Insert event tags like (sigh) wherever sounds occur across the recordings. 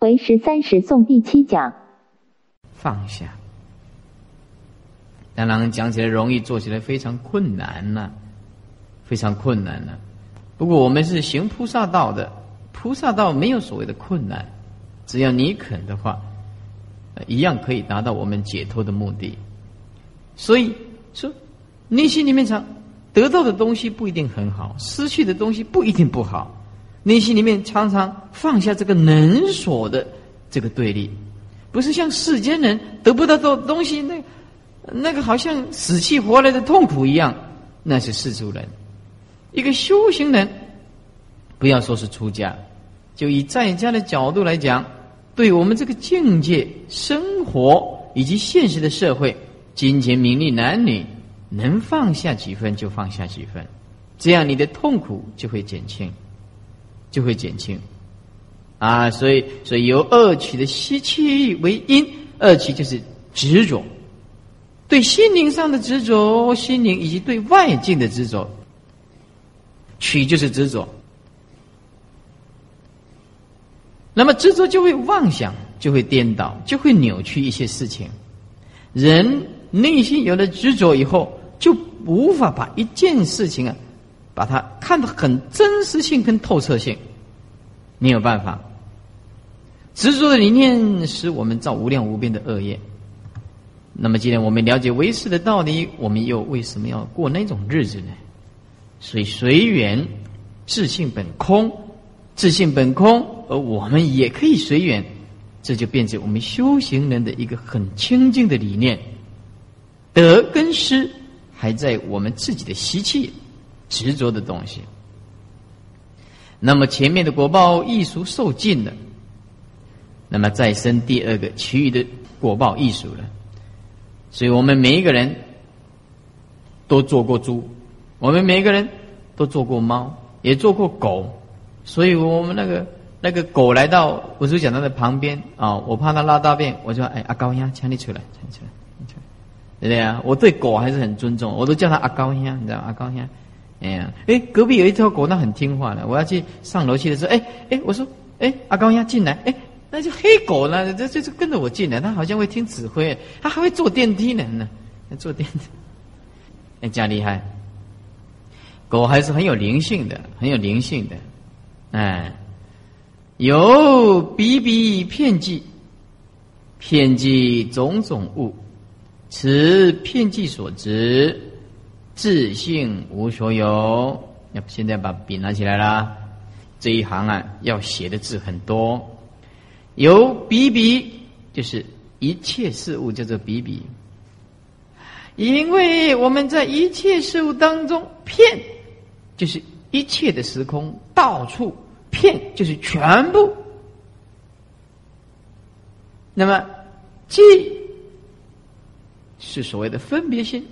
为十三时诵第七讲。放下，当然讲起来容易，做起来非常困难呐，非常困难呐。不过我们是行菩萨道的，菩萨道没有所谓的困难，只要你肯的话，一样可以达到我们解脱的目的。所以说，内心里面想得到的东西不一定很好，失去的东西不一定不好。内心里面常常放下这个能所的这个对立，不是像世间人得不到的东西，那那个好像死去活来的痛苦一样，那是世俗人。一个修行人，不要说是出家，就以在家的角度来讲，对我们这个境界、生活以及现实的社会、金钱、名利、男女，能放下几分就放下几分，这样你的痛苦就会减轻。就会减轻，啊，所以所以由恶取的吸气为因，恶取就是执着，对心灵上的执着，心灵以及对外境的执着，取就是执着，那么执着就会妄想，就会颠倒，就会扭曲一些事情。人内心有了执着以后，就无法把一件事情啊。把它看得很真实性跟透彻性，没有办法。执着的理念使我们造无量无边的恶业。那么，既然我们了解唯识的道理，我们又为什么要过那种日子呢？所以随缘，自性本空，自性本空，而我们也可以随缘，这就变成我们修行人的一个很清净的理念。得跟失还在我们自己的习气。执着的东西，那么前面的果报艺术受尽了，那么再生第二个其余的果报艺术了。所以我们每一个人都做过猪，我们每一个人都做过猫，也做过狗。所以我们那个那个狗来到我就讲它的旁边啊，我怕它拉大便，我就哎阿高呀，请你出来，请你出来，对不对啊？我对狗还是很尊重，我都叫它阿高呀，你知道阿高呀。哎呀，哎，隔壁有一条狗，那很听话的。我要去上楼去的时候，哎哎，我说，哎，阿高要进来，哎，那就黑狗呢，这这就跟着我进来，它好像会听指挥，它还会坐电梯呢，呢，坐电梯，哎，这样厉害。狗还是很有灵性的，很有灵性的，哎，有比比骗计，骗计种种物，此骗计所值。自性无所有。要现在把笔拿起来啦，这一行啊，要写的字很多。有比比，就是一切事物叫做比比。因为我们在一切事物当中，骗就是一切的时空，到处骗就是全部。那么，即是所谓的分别心。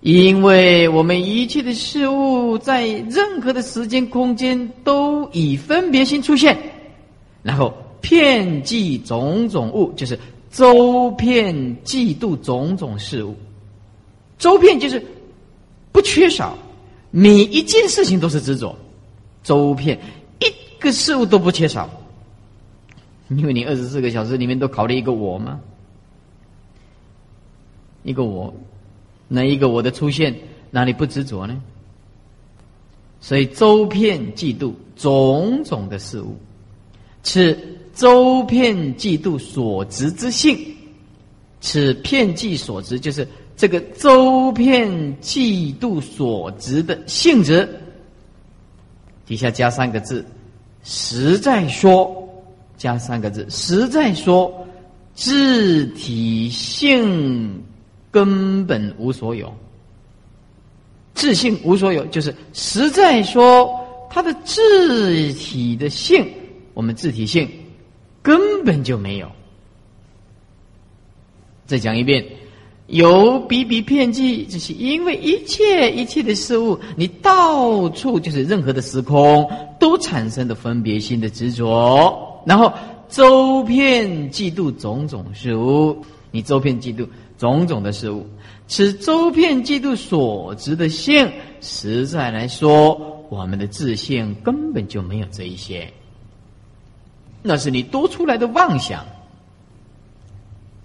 因为我们一切的事物在任何的时间空间都以分别心出现，然后骗计种种物，就是周遍嫉妒种种事物。周遍就是不缺少，每一件事情都是执着。周遍一个事物都不缺少，因为你二十四个小时里面都考虑一个我吗？一个我。哪一个我的出现哪里不执着呢？所以周遍嫉妒种种的事物，此周遍嫉妒所执之性，此片计所执就是这个周遍嫉妒所执的性质。底下加三个字，实在说，加三个字，实在说，自体性。根本无所有，自性无所有，就是实在说，它的自体的性，我们自体性根本就没有。再讲一遍，有比比骗计，就是因为一切一切的事物，你到处就是任何的时空都产生的分别心的执着，然后周遍嫉妒种种事物，你周遍嫉妒。种种的事物，此周遍嫉妒所执的性，实在来说，我们的自信根本就没有这一些。那是你多出来的妄想。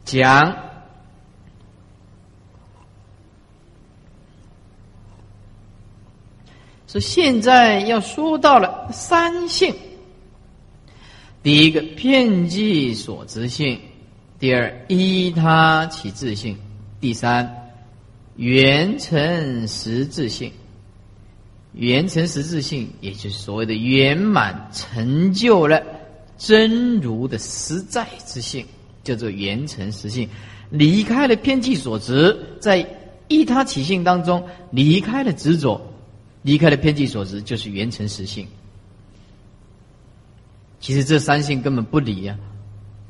讲说现在要说到了三性，第一个片剂所知性，第二依他起自性，第三圆成实质性。圆成实质性，也就是所谓的圆满成就了真如的实在之性。叫做圆成实性，离开了偏见所执，在依他起性当中离开了执着，离开了偏见所执，就是圆成实性。其实这三性根本不离呀，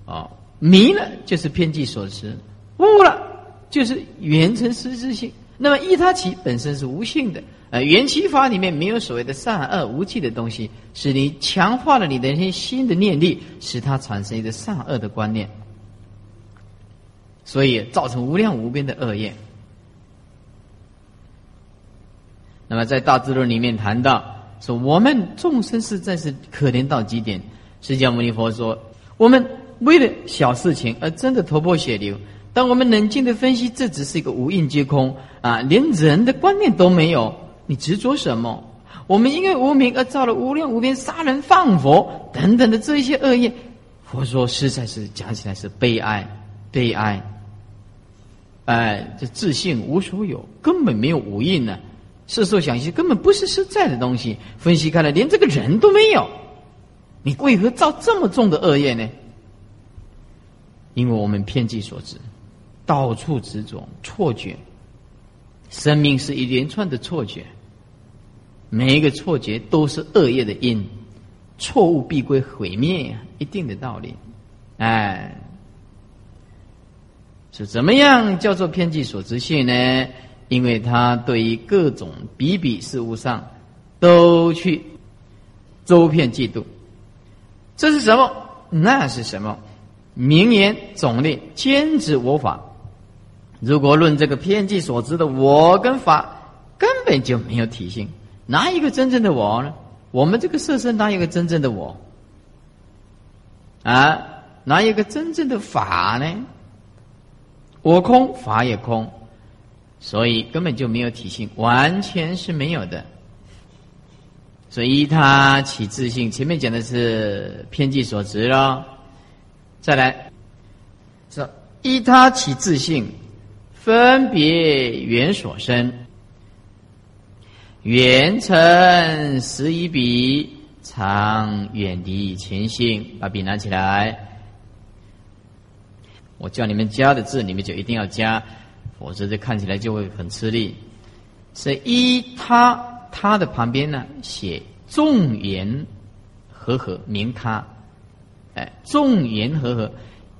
啊，迷了就是偏计所持，悟了就是缘成实质性。那么依他起本身是无性的，呃，缘起法里面没有所谓的善恶无记的东西，使你强化了你的一些新的念力，使它产生一个善恶的观念。所以造成无量无边的恶业。那么在大智论里面谈到说，我们众生实在是可怜到极点。释迦牟尼佛说，我们为了小事情而真的头破血流。当我们冷静的分析，这只是一个无印皆空啊，连人的观念都没有，你执着什么？我们因为无名而造了无量无边杀人放火等等的这一些恶业。佛说，实在是讲起来是悲哀，悲哀。哎，这自信无所有，根本没有无印呢。世受想行根本不是实在的东西。分析开来，连这个人都没有，你为何造这么重的恶业呢？因为我们偏激所致，到处执着错觉。生命是一连串的错觉，每一个错觉都是恶业的因，错误必归毁灭呀，一定的道理。哎。是怎么样叫做偏激所知性呢？因为他对于各种比比事物上，都去周遍嫉妒。这是什么？那是什么？名言总列兼指我法。如果论这个偏激所知的我跟法，根本就没有体性。哪一个真正的我呢？我们这个色身哪有个真正的我？啊，哪有个真正的法呢？我空，法也空，所以根本就没有体性，完全是没有的。所以他起自信，前面讲的是偏见所执了。再来，这依他起自性，分别缘所生，缘成十一笔，常远离前性。把笔拿起来。我叫你们加的字，你们就一定要加，否则这看起来就会很吃力。是依他他的旁边呢，写众言和合，名他，哎，众言和合，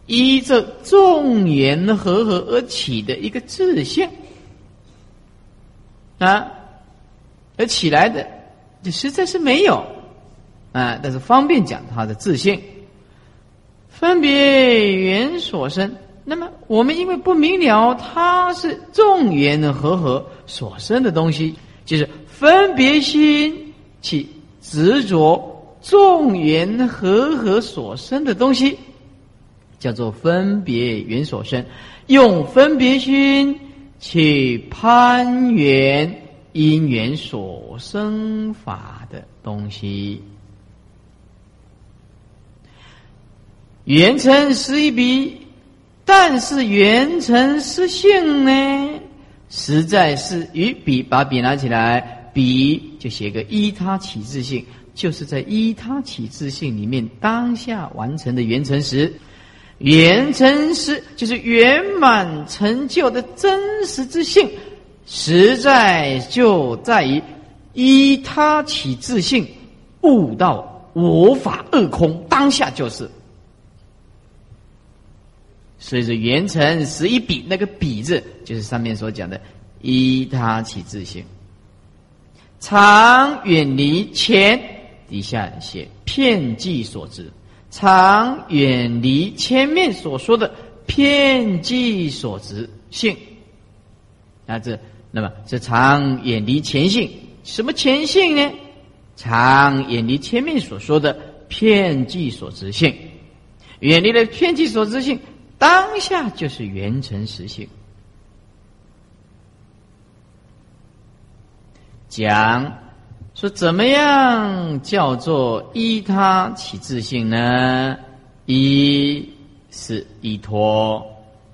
依着众言和合而起的一个自性啊，而起来的，就实在是没有啊，但是方便讲他的自性。分别缘所生，那么我们因为不明了它是众缘和合所生的东西，就是分别心起执着众缘和合所生的东西，叫做分别缘所生，用分别心去攀缘因缘所生法的东西。圆成是一笔，但是圆成是性呢？实在是与笔把笔拿起来，笔就写个依他起自性，就是在依他起自性里面当下完成的圆成时，圆成时就是圆满成就的真实之性，实在就在于依他起自性，悟到我法二空，当下就是。所以说，圆成十一笔，那个笔字就是上面所讲的依他起自性，常远离前底下写片计所知，常远离前面所说的片计所知性。那，这那么是常远离前性，什么前性呢？常远离前面所说的片剂所知性，远离了片剂所知性，当下就是圆成实性。讲说怎么样叫做依他起自性呢？一是依托，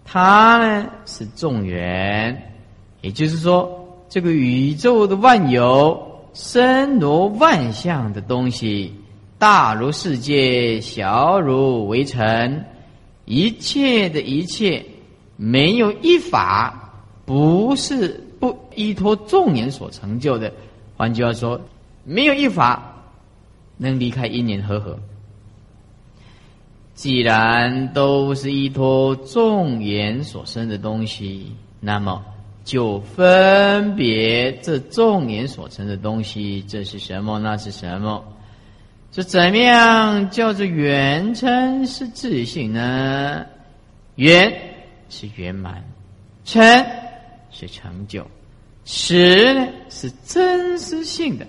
他呢是众缘，也就是说，这个宇宙的万有，身如万象的东西，大如世界，小如围城，一切的一切，没有一法不是。不依托众缘所成就的，换句话说，没有一法能离开因缘和合。既然都是依托众缘所生的东西，那么就分别这众缘所成的东西，这是什么？那是什么？这怎么样叫做圆称是自信呢？圆是圆满，成。是成就，实呢是真实性的，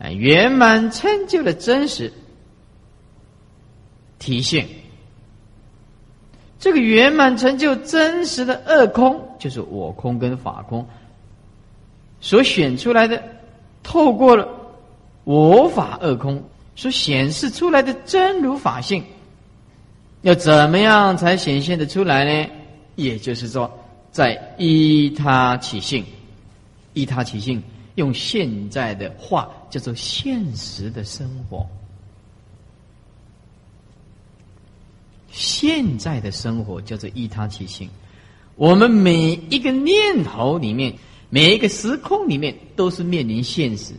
啊，圆满成就的真实体现。这个圆满成就真实的二空，就是我空跟法空所选出来的，透过了我法二空所显示出来的真如法性，要怎么样才显现的出来呢？也就是说。在依他起性，依他起性，用现在的话叫做现实的生活。现在的生活叫做依他起性。我们每一个念头里面，每一个时空里面，都是面临现实。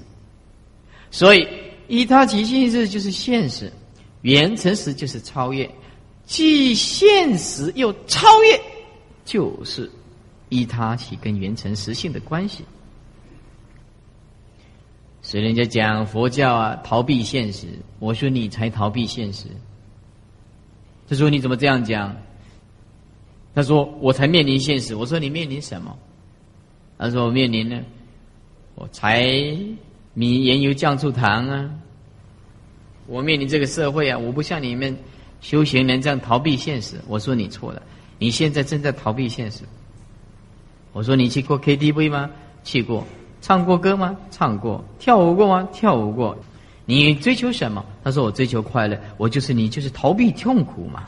所以依他起性是就是现实，原成实就是超越，既现实又超越，就是。依他起跟缘成实性的关系，所以人家讲佛教啊，逃避现实。我说你才逃避现实。他说你怎么这样讲？他说我才面临现实。我说你面临什么？他说我面临呢，我柴米盐油酱醋糖啊。我面临这个社会啊，我不像你们修行人这样逃避现实。我说你错了，你现在正在逃避现实。我说你去过 KTV 吗？去过。唱过歌吗？唱过。跳舞过吗？跳舞过。你追求什么？他说我追求快乐。我就是你，就是逃避痛苦嘛。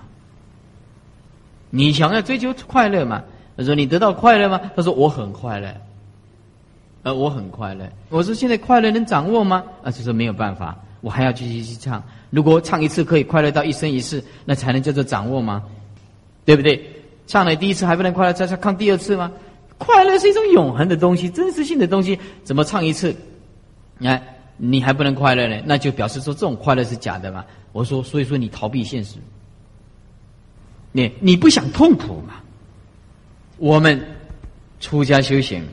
你想要追求快乐嘛？他说你得到快乐吗？他说我很快乐。呃，我很快乐。我说现在快乐能掌握吗？啊，就说没有办法，我还要继续去唱。如果唱一次可以快乐到一生一世，那才能叫做掌握吗？对不对？唱了第一次还不能快乐，再再唱第二次吗？快乐是一种永恒的东西，真实性的东西，怎么唱一次，你看，你还不能快乐呢？那就表示说这种快乐是假的嘛？我说，所以说你逃避现实，你你不想痛苦嘛？我们出家修行，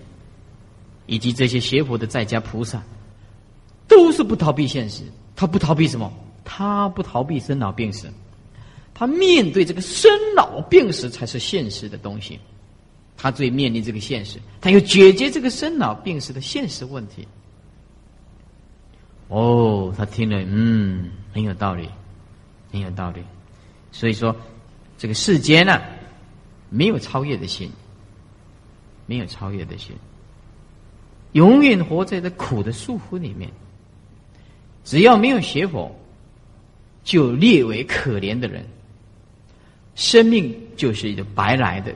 以及这些邪佛的在家菩萨，都是不逃避现实。他不逃避什么？他不逃避生老病死，他面对这个生老病死才是现实的东西。他最面临这个现实，他要解决这个生老病死的现实问题。哦，他听了，嗯，很有道理，很有道理。所以说，这个世间呢，没有超越的心，没有超越的心，永远活在这苦的束缚里面。只要没有学佛，就列为可怜的人，生命就是一个白来的。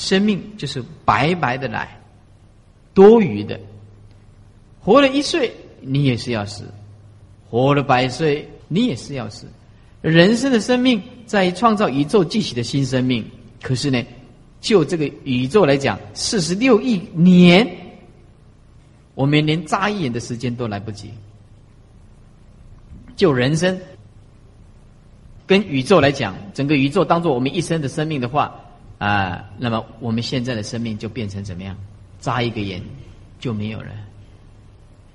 生命就是白白的来，多余的。活了一岁，你也是要死；活了百岁，你也是要死。人生的生命在创造宇宙继续的新生命，可是呢，就这个宇宙来讲，四十六亿年，我们连眨一眼的时间都来不及。就人生跟宇宙来讲，整个宇宙当做我们一生的生命的话。啊，那么我们现在的生命就变成怎么样？眨一个眼就没有了。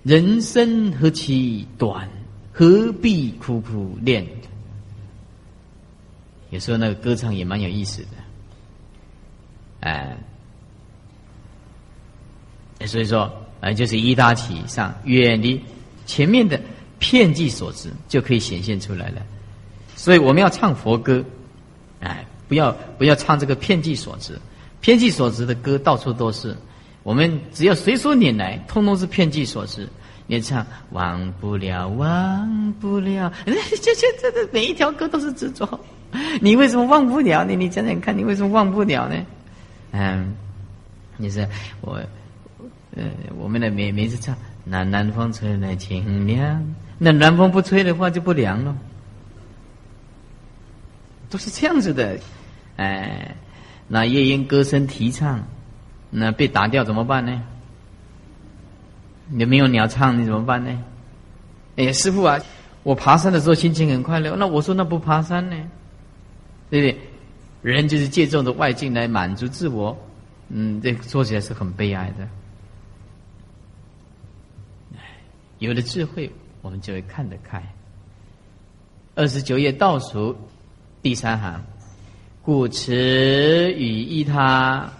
人生何其短，何必苦苦恋？有时候那个歌唱也蛮有意思的。哎，所以说，啊，就是一大起上远离前面的片剂所致就可以显现出来了。所以我们要唱佛歌，哎，不要不要唱这个片剂所知，片剂所知的歌到处都是。我们只要随手拈来，通通是片剂所知。你唱忘不了，忘不了，这这这这每一条歌都是执着。你为什么忘不了呢？你讲讲看，你为什么忘不了呢？嗯，你说我，呃，我们的每每次唱，南南风吹来清凉，那南风不吹的话就不凉了，都是这样子的。哎，那夜莺歌声提倡，那被打掉怎么办呢？你没有鸟唱，你怎么办呢？哎，师傅啊，我爬山的时候心情很快乐。那我说那不爬山呢？对不对？人就是借这种的外境来满足自我，嗯，这说起来是很悲哀的。有了智慧，我们就会看得开。二十九页倒数第三行，故此与依他，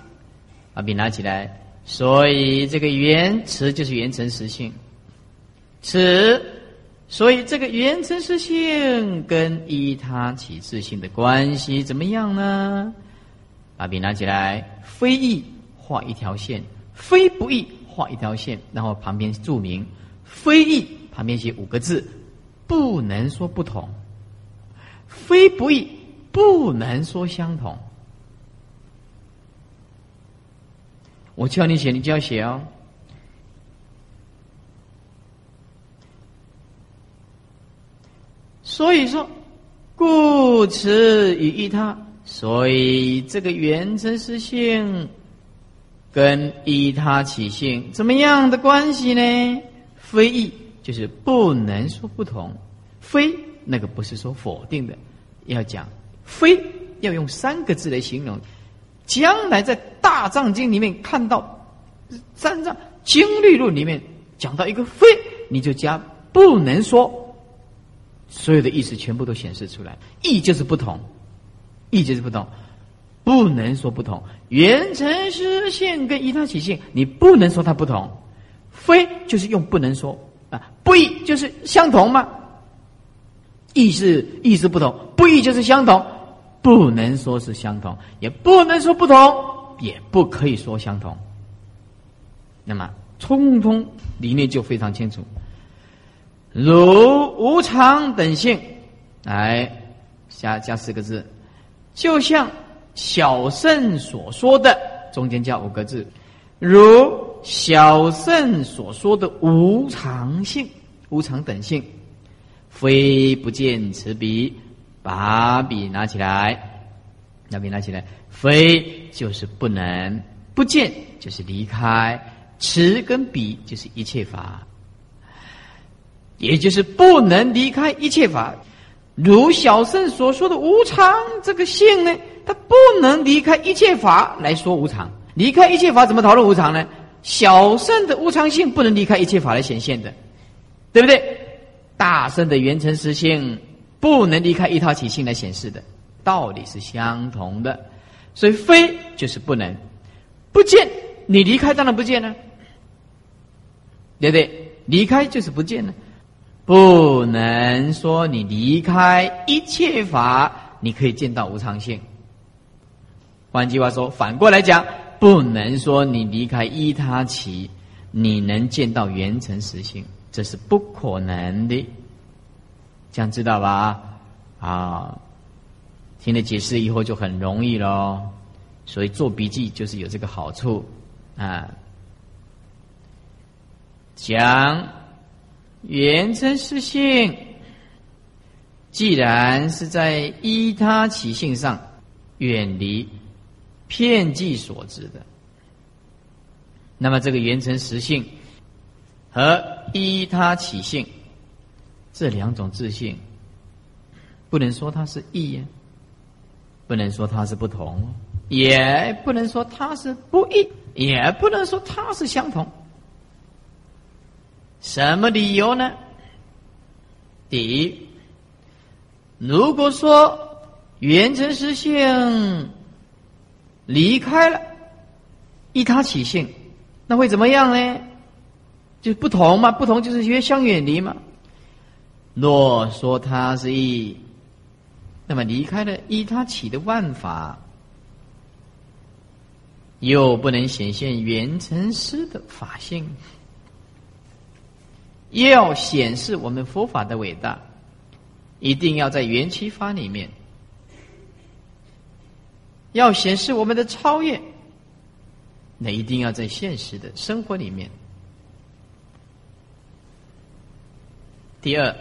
把笔拿起来。所以这个原词就是原成实性，此所以这个原成实性跟依他起自性的关系怎么样呢？把笔拿起来，非义画一条线，非不义画一条线，然后旁边注明非义，旁边写五个字，不能说不同，非不义不能说相同。我叫你写，你就要写哦。所以说，故此与依他，所以这个原真实性跟依他起性怎么样的关系呢？非异，就是不能说不同。非那个不是说否定的，要讲非，要用三个字来形容。将来在大藏经里面看到三藏经律论里面讲到一个非，你就加不能说，所有的意思全部都显示出来。意就是不同，意就是不同，不能说不同。原成实性跟依他起性，你不能说它不同。非就是用不能说啊，不异就是相同吗？意思意思不同，不异就是相同。不能说是相同，也不能说不同，也不可以说相同。那么，通通理念就非常清楚。如无常等性，来加加四个字，就像小圣所说的，中间加五个字，如小圣所说的无常性、无常等性，非不见此笔。把笔拿起来，拿笔拿起来，非就是不能，不见就是离开，持跟笔就是一切法，也就是不能离开一切法。如小圣所说的无常这个性呢，它不能离开一切法来说无常。离开一切法怎么讨论无常呢？小圣的无常性不能离开一切法来显现的，对不对？大圣的圆成实性。不能离开一套起性来显示的道理是相同的，所以非就是不能不见，你离开当然不见了，对不对？离开就是不见了，不能说你离开一切法，你可以见到无常性。换句话说，反过来讲，不能说你离开依他起，你能见到圆成实性，这是不可能的。这样知道吧？啊，听了解释以后就很容易喽。所以做笔记就是有这个好处啊。讲原真实性，既然是在依他起性上远离片剂所致的，那么这个原成实性和依他起性。这两种自信，不能说它是异，不能说它是不同，也不能说它是不异，也不能说它是相同。什么理由呢？第一，如果说原成实性离开了依他起性，那会怎么样呢？就不同嘛，不同就是越相远离嘛。若说他是一，那么离开了依他起的万法，又不能显现圆成师的法性，要显示我们佛法的伟大，一定要在缘起法里面，要显示我们的超越，那一定要在现实的生活里面。第二，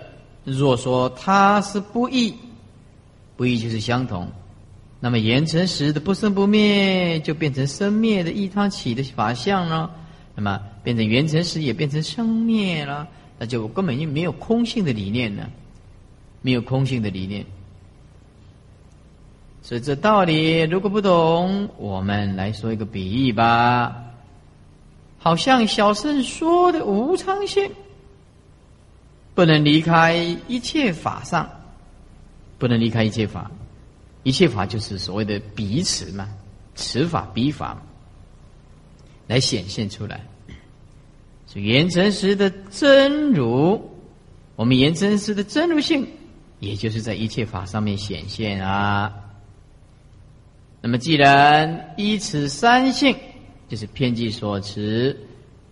若说它是不异，不异就是相同，那么言成时的不生不灭，就变成生灭的异他起的法相了。那么变成缘成时也变成生灭了，那就根本就没有空性的理念了，没有空性的理念。所以这道理如果不懂，我们来说一个比喻吧，好像小圣说的无常性。不能离开一切法上，不能离开一切法，一切法就是所谓的彼此嘛，此法彼法，来显现出来。是圆成时的真如，我们圆成时的真如性，也就是在一切法上面显现啊。那么既然依此三性，就是偏计所持，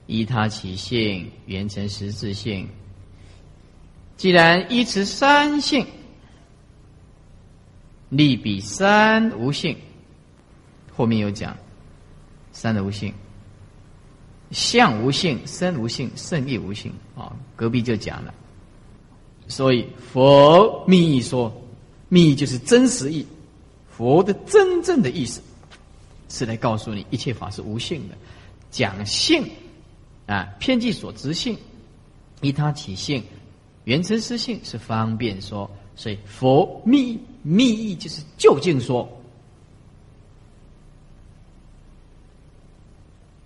依他起性，圆成实质性。既然依持三性，利比三无性，后面有讲三的无性，相无性、身无性、胜义无性啊，隔壁就讲了。所以佛密意说，密意就是真实意，佛的真正的意思是来告诉你，一切法是无性的。讲性啊，偏计所执性，依他起性。原成实性是方便说，所以佛密密意就是究竟说，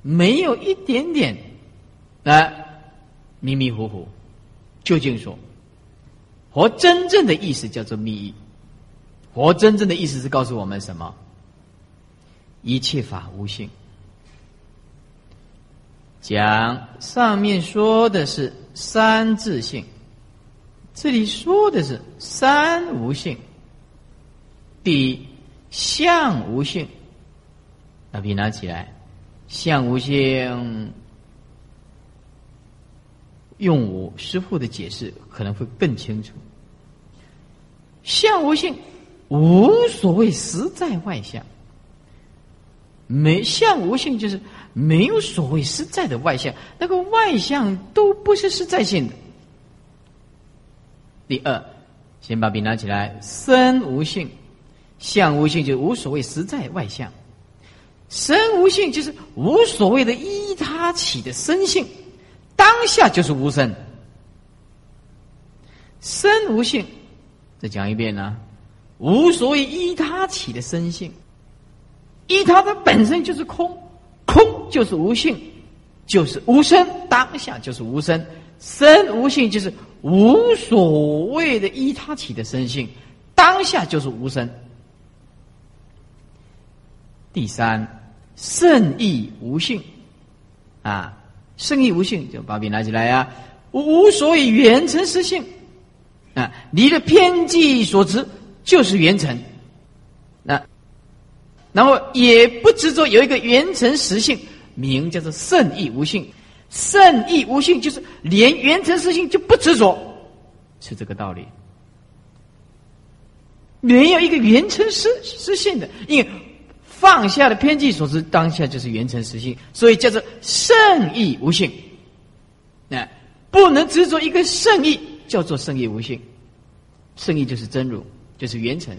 没有一点点啊迷迷糊糊，究竟说，佛真正的意思叫做密意，佛真正的意思是告诉我们什么？一切法无性。讲上面说的是三自性。这里说的是三无性，第一相无性，把笔拿起来，相无性，用我师父的解释可能会更清楚。相无性，无所谓实在外相，没相无性就是没有所谓实在的外相，那个外相都不是实在性的。第二，先把笔拿起来。身无性，相无性，就无所谓实在外相。身无性就是无所谓的依他起的身性，当下就是无身。身无性，再讲一遍呢，无所谓依他起的身性，依他的本身就是空，空就是无性，就是无身，当下就是无身。身无性就是无所谓的依他起的身性，当下就是无身。第三，圣意无性，啊，圣意无性就把笔拿起来呀，无所谓缘成实性，啊，离了偏计所执就是缘成，那，然后也不执着有一个缘成实性，名叫做圣意无性。圣意无性，就是连原成实性就不执着，是这个道理。没有一个原成实实性的，因为放下的偏见所知，当下就是原成实性，所以叫做圣意无性。那不能执着一个圣意，叫做圣意无性。圣意就是真如，就是原成。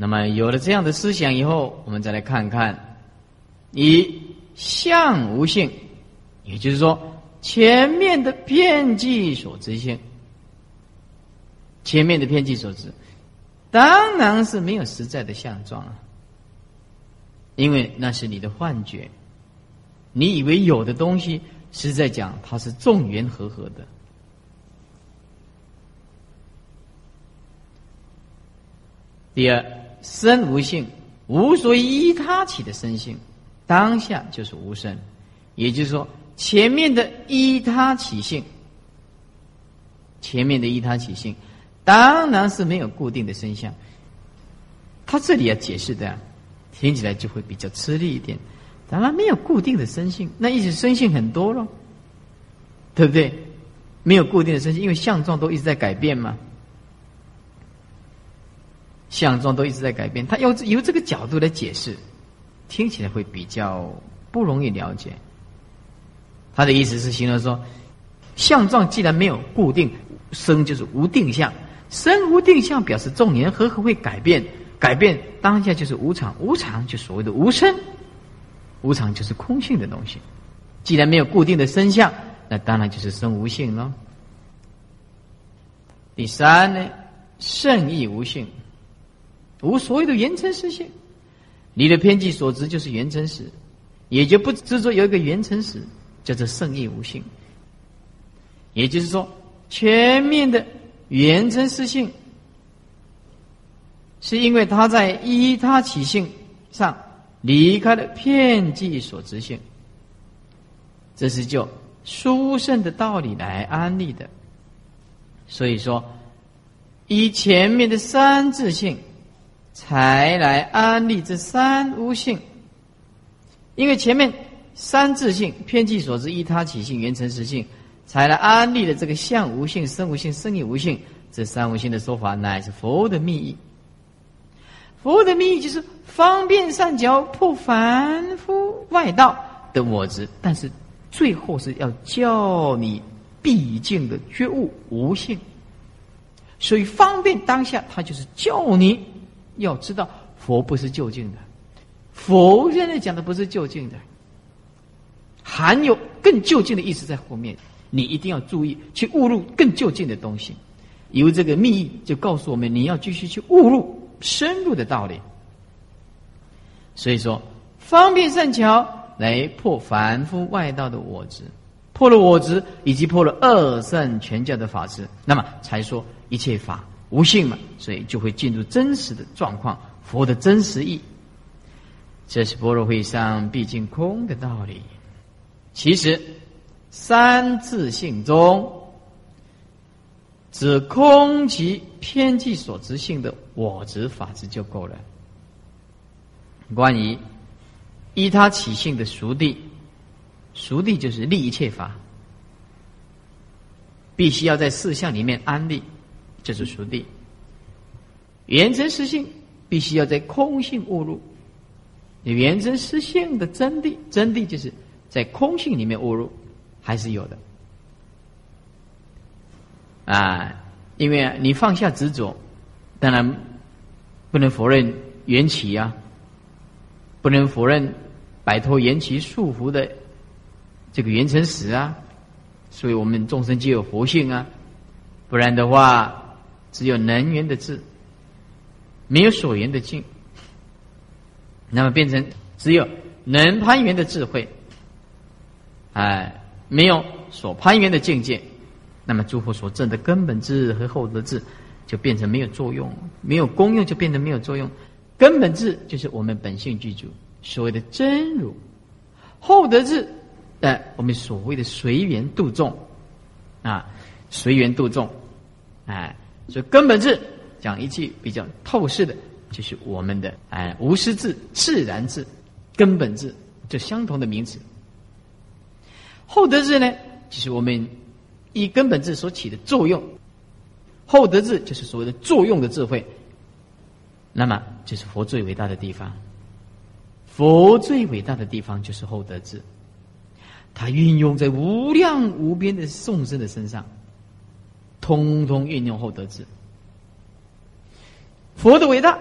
那么有了这样的思想以后，我们再来看看，以相无性，也就是说前面的偏计所执性，前面的偏计所执，当然是没有实在的相状啊，因为那是你的幻觉，你以为有的东西，实在讲它是众缘和合的。第二。身无性，无所依他起的身性，当下就是无身。也就是说，前面的依他起性，前面的依他起性，当然是没有固定的身相。他这里要解释的，听起来就会比较吃力一点。当然没有固定的身性，那意思身性很多了，对不对？没有固定的身性，因为相状都一直在改变嘛。相状都一直在改变，他要由这个角度来解释，听起来会比较不容易了解。他的意思是形容说，相状既然没有固定，生就是无定相，生无定相表示众缘和合会改变，改变当下就是无常，无常就所谓的无生，无常就是空性的东西。既然没有固定的生相，那当然就是生无性了。第三呢，圣意无性。无所谓的原成实性，你的偏见所执就是原成实，也就不执着有一个原成实，叫做圣意无性。也就是说，全面的原成实性，是因为他在依他起性上离开了偏见所执性，这是就殊胜的道理来安利的。所以说，以前面的三自性。才来安立这三无性，因为前面三自性偏计所知依他起性原成实性，才来安立的这个相无性、生无性、生理无性这三无性的说法，乃是佛的密意。佛的密意就是方便善巧破凡夫外道的我执，但是最后是要教你毕竟的觉悟无性，所以方便当下，他就是教你。要知道，佛不是就近的，佛现在讲的不是就近的，含有更就近的意思在后面。你一定要注意去误入更就近的东西。由这个密意就告诉我们，你要继续去误入深入的道理。所以说，方便善巧来破凡夫外道的我执，破了我执，以及破了二圣全教的法执，那么才说一切法。无性嘛，所以就会进入真实的状况，佛的真实意。这是般若会上毕竟空的道理。其实三自性中，只空即偏计所执性的我执法执就够了。关于依他起性的熟地，熟地就是立一切法，必须要在四相里面安立。这是属地，原真实性必须要在空性悟入。原真实性的真谛，真谛就是在空性里面悟入，还是有的。啊，因为你放下执着，当然不能否认缘起呀，不能否认摆脱缘起束缚的这个缘成实啊，所以我们众生皆有佛性啊，不然的话。只有能源的智，没有所缘的境，那么变成只有能攀缘的智慧，哎，没有所攀缘的境界，那么诸佛所证的根本智和厚德智就变成没有作用，没有功用就变得没有作用。根本智就是我们本性具足，所谓的真如；厚德智，哎，我们所谓的随缘度众，啊，随缘度众，哎。所以根本智讲一句比较透视的，就是我们的哎无师智、自然智、根本智，这相同的名词。厚德智呢，就是我们以根本智所起的作用。厚德智就是所谓的作用的智慧。那么，就是佛最伟大的地方。佛最伟大的地方就是厚德智，它运用在无量无边的众生的身上。通通运用后得智。佛的伟大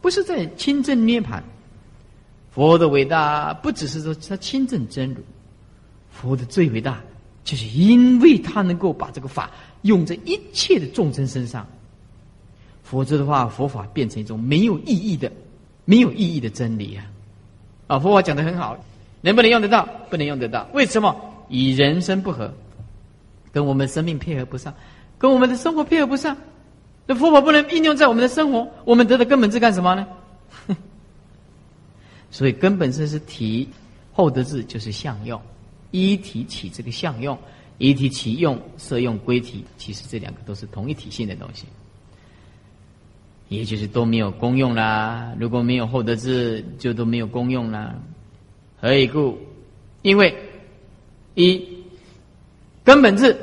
不是在亲证涅盘，佛的伟大不只是说他亲证真如，佛的最伟大就是因为他能够把这个法用在一切的众生身上，否则的话，佛法变成一种没有意义的、没有意义的真理啊！啊，佛法讲的很好，能不能用得到？不能用得到，为什么？与人生不合，跟我们生命配合不上。跟我们的生活配合不上，那佛法不能应用在我们的生活，我们得的根本是干什么呢？(laughs) 所以根本是是体，后得智就是相用，一体起这个相用，一体起用色用归体，其实这两个都是同一体性的东西，也就是都没有功用啦。如果没有厚德智，就都没有功用啦。何以故？因为一根本智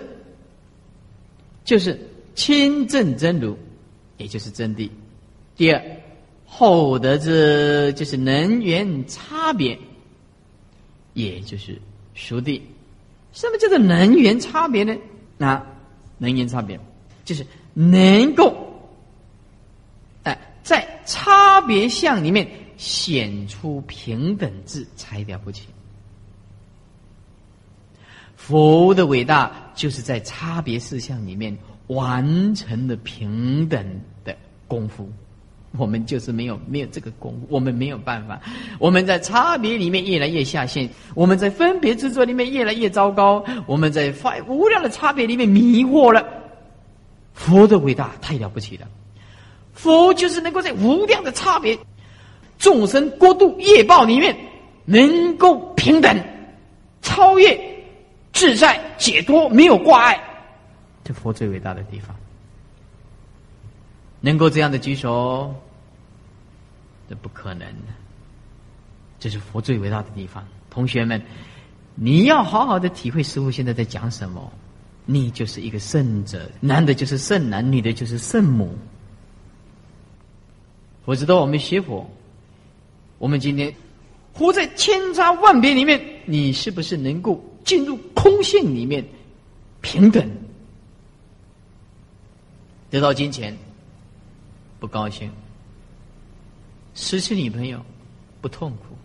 就是清正真如，也就是真谛。第二。厚德之就是能源差别，也就是熟地。什么叫做能源差别呢？啊，能源差别就是能够哎在差别相里面显出平等智，才了不起。佛的伟大就是在差别事项里面完成了平等的功夫。我们就是没有没有这个功夫，我们没有办法。我们在差别里面越来越下线，我们在分别执着里面越来越糟糕，我们在发无量的差别里面迷惑了。佛的伟大太了不起了，佛就是能够在无量的差别、众生过度业报里面，能够平等、超越、自在、解脱，没有挂碍，这佛最伟大的地方。能够这样的举手。这不可能的，这是佛最伟大的地方。同学们，你要好好的体会师傅现在在讲什么。你就是一个圣者，男的就是圣男，女的就是圣母。我知道我们学佛，我们今天活在千差万别里面，你是不是能够进入空性里面平等？得到金钱不高兴。失去女朋友不痛苦，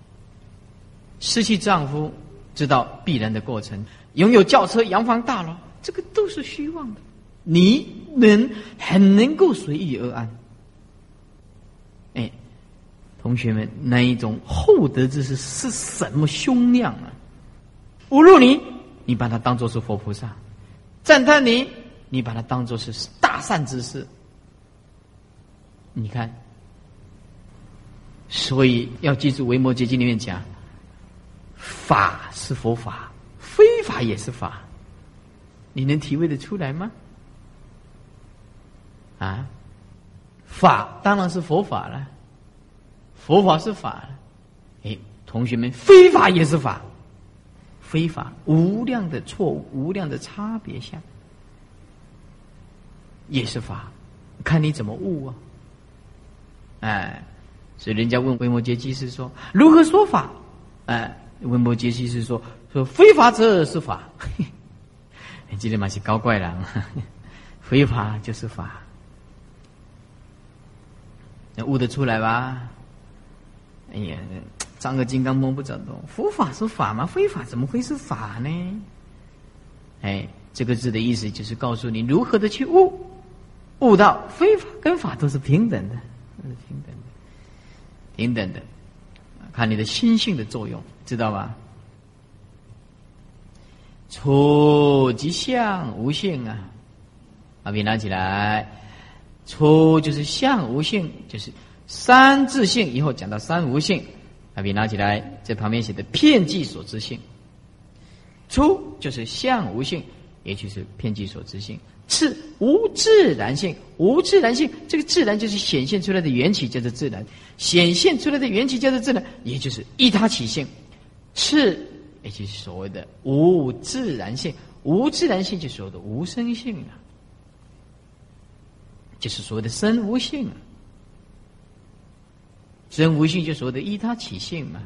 失去丈夫知道必然的过程，拥有轿车、洋房、大楼，这个都是虚妄的。你能很能够随遇而安。哎，同学们，那一种厚德之士是什么胸量啊？侮辱你，你把它当做是佛菩萨；赞叹你，你把它当做是大善之事。你看。所以要记住《维摩诘经》里面讲，法是佛法，非法也是法。你能体会得出来吗？啊，法当然是佛法了，佛法是法了。哎，同学们，非法也是法，非法无量的错误，无量的差别相，也是法，看你怎么悟啊！哎。所以人家问维摩诘居士说：“如何说法？”哎，维摩诘居士说：“说非法者是法。(laughs) ”你记得吗？是高怪了，非法就是法，能悟得出来吧？哎呀，张个金刚摸不着洞，佛法是法吗？非法怎么会是法呢？哎，这个字的意思就是告诉你如何的去悟，悟到非法跟法都是平等的，都是平等的。平等的，看你的心性的作用，知道吧？初即相无性啊，把笔拿起来。初就是相无性，就是三自性。以后讲到三无性，把笔拿起来，在旁边写的片剂所知性。初就是相无性，也就是片剂所知性。次无自然性，无自然性，这个自然就是显现出来的缘起，叫做自然；显现出来的缘起叫做自然，也就是依他起性。次，也就是所谓的无自然性，无自然性就所谓的无生性啊，就是所谓的生无性啊。生无性就所谓的依他起性嘛。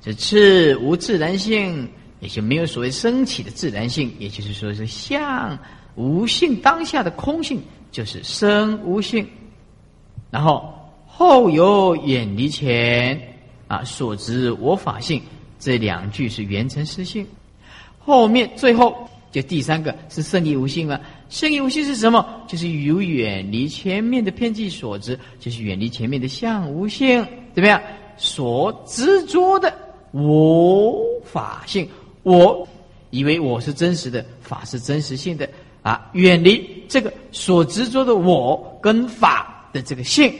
这次无自然性，也就没有所谓升起的自然性，也就是说是相。无性当下的空性就是生无性，然后后有远离前啊所知我法性这两句是缘成实性，后面最后就第三个是胜离无性了。圣义无性是什么？就是有远离前面的偏见所知，就是远离前面的相无性，怎么样？所执着的我法性，我以为我是真实的，法是真实性的。啊，远离这个所执着的我跟法的这个性，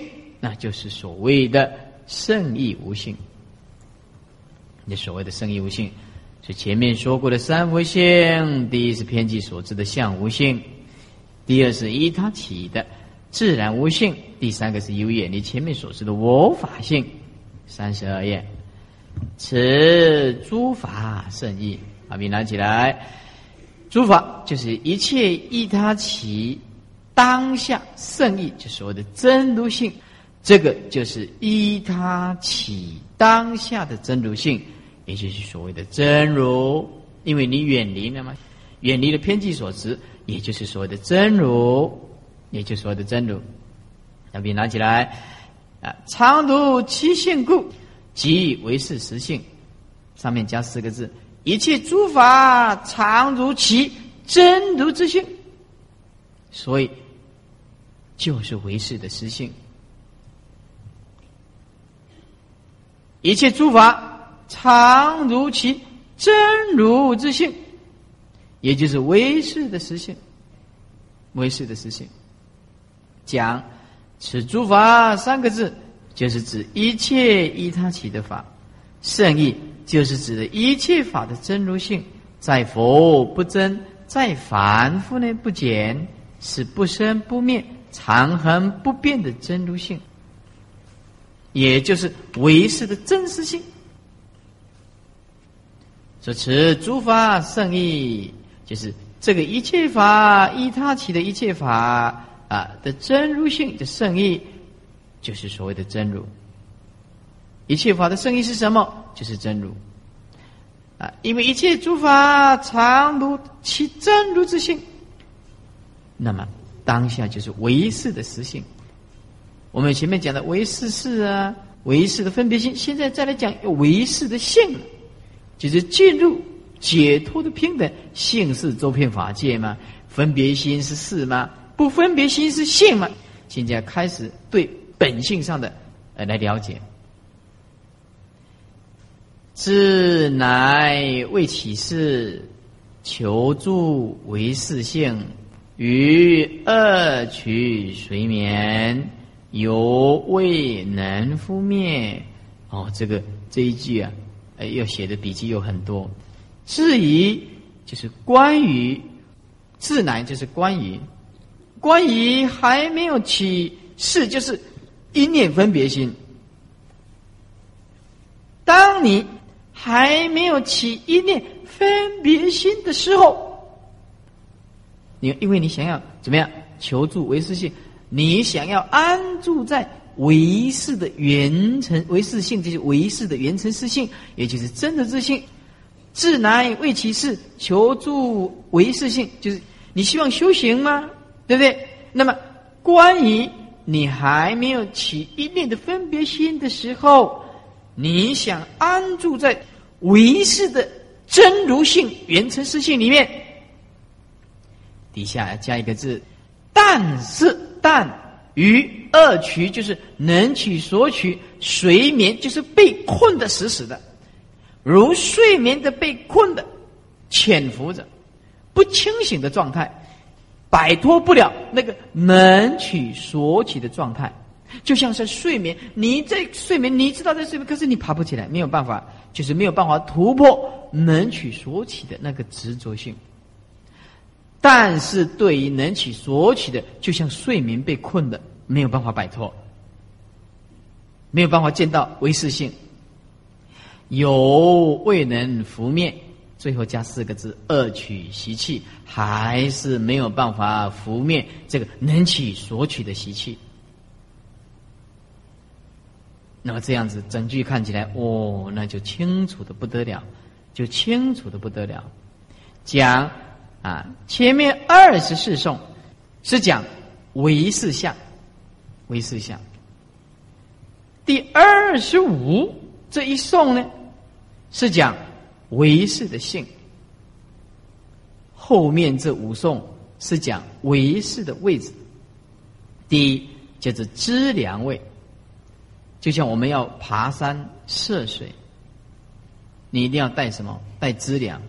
那就是所谓的圣义无性。你所谓的圣义无性，是前面说过的三无性，第一是偏计所知的相无性，第二是依他起的自然无性，第三个是由远离前面所知的我法性。三十二页，此诸法圣意，把笔拿起来。诸法就是一切依他起当下圣意，就所谓的真如性。这个就是依他起当下的真如性。也就是所谓的真如，因为你远离了嘛，远离了偏见所持，也就是所谓的真如，也就是所谓的真如。那笔拿起来，啊，常如其性故，即为是实性。上面加四个字：一切诸法常如其真如之性，所以就是为是的实性。一切诸法。常如其真如之性，也就是唯识的实性。唯识的实性，讲此诸法三个字，就是指一切依他起的法。圣意就是指的一切法的真如性，在佛不增，在凡夫呢不减，是不生不灭、常恒不变的真如性，也就是唯识的真实性。说此诸法圣意，就是这个一切法依他起的一切法啊的真如性的圣意，就是所谓的真如。一切法的圣意是什么？就是真如。啊，因为一切诸法常如其真如之性，那么当下就是唯识的实性。我们前面讲的唯识是啊，唯识的分别性，现在再来讲唯识的性。就是进入解脱的平等性是周遍法界吗？分别心是事吗？不分别心是性吗？现在开始对本性上的呃来了解。自乃为起事，求助为事性，于恶取随眠，犹未能覆灭。哦，这个这一句啊。要写的笔记有很多，质疑就是关于自然，就是关于关于还没有起事，就是一念分别心。当你还没有起一念分别心的时候，你因为你想要怎么样求助唯识性，你想要安住在。唯识的原成唯识性，就是唯识的原成实性，也就是真的自信。自乃为其事，求助唯识性，就是你希望修行吗？对不对？那么，关于你还没有起一念的分别心的时候，你想安住在唯识的真如性原成实性里面，底下加一个字，但是但。于二取就是能取所取，睡眠就是被困的死死的，如睡眠的被困的潜伏着，不清醒的状态，摆脱不了那个能取所取的状态，就像是睡眠，你在睡眠，你知道在睡眠，可是你爬不起来，没有办法，就是没有办法突破能取所起的那个执着性。但是对于能起所起的，就像睡眠被困的，没有办法摆脱，没有办法见到唯识性，有未能拂灭，最后加四个字：恶取习气，还是没有办法拂灭这个能取所取的习气。那么这样子，整句看起来，哦，那就清楚的不得了，就清楚的不得了，讲。啊，前面二十四颂是讲唯识相，唯识相。第二十五这一颂呢，是讲唯识的性。后面这五颂是讲唯识的位置。第一叫做知良位，就像我们要爬山涉水，你一定要带什么？带知良。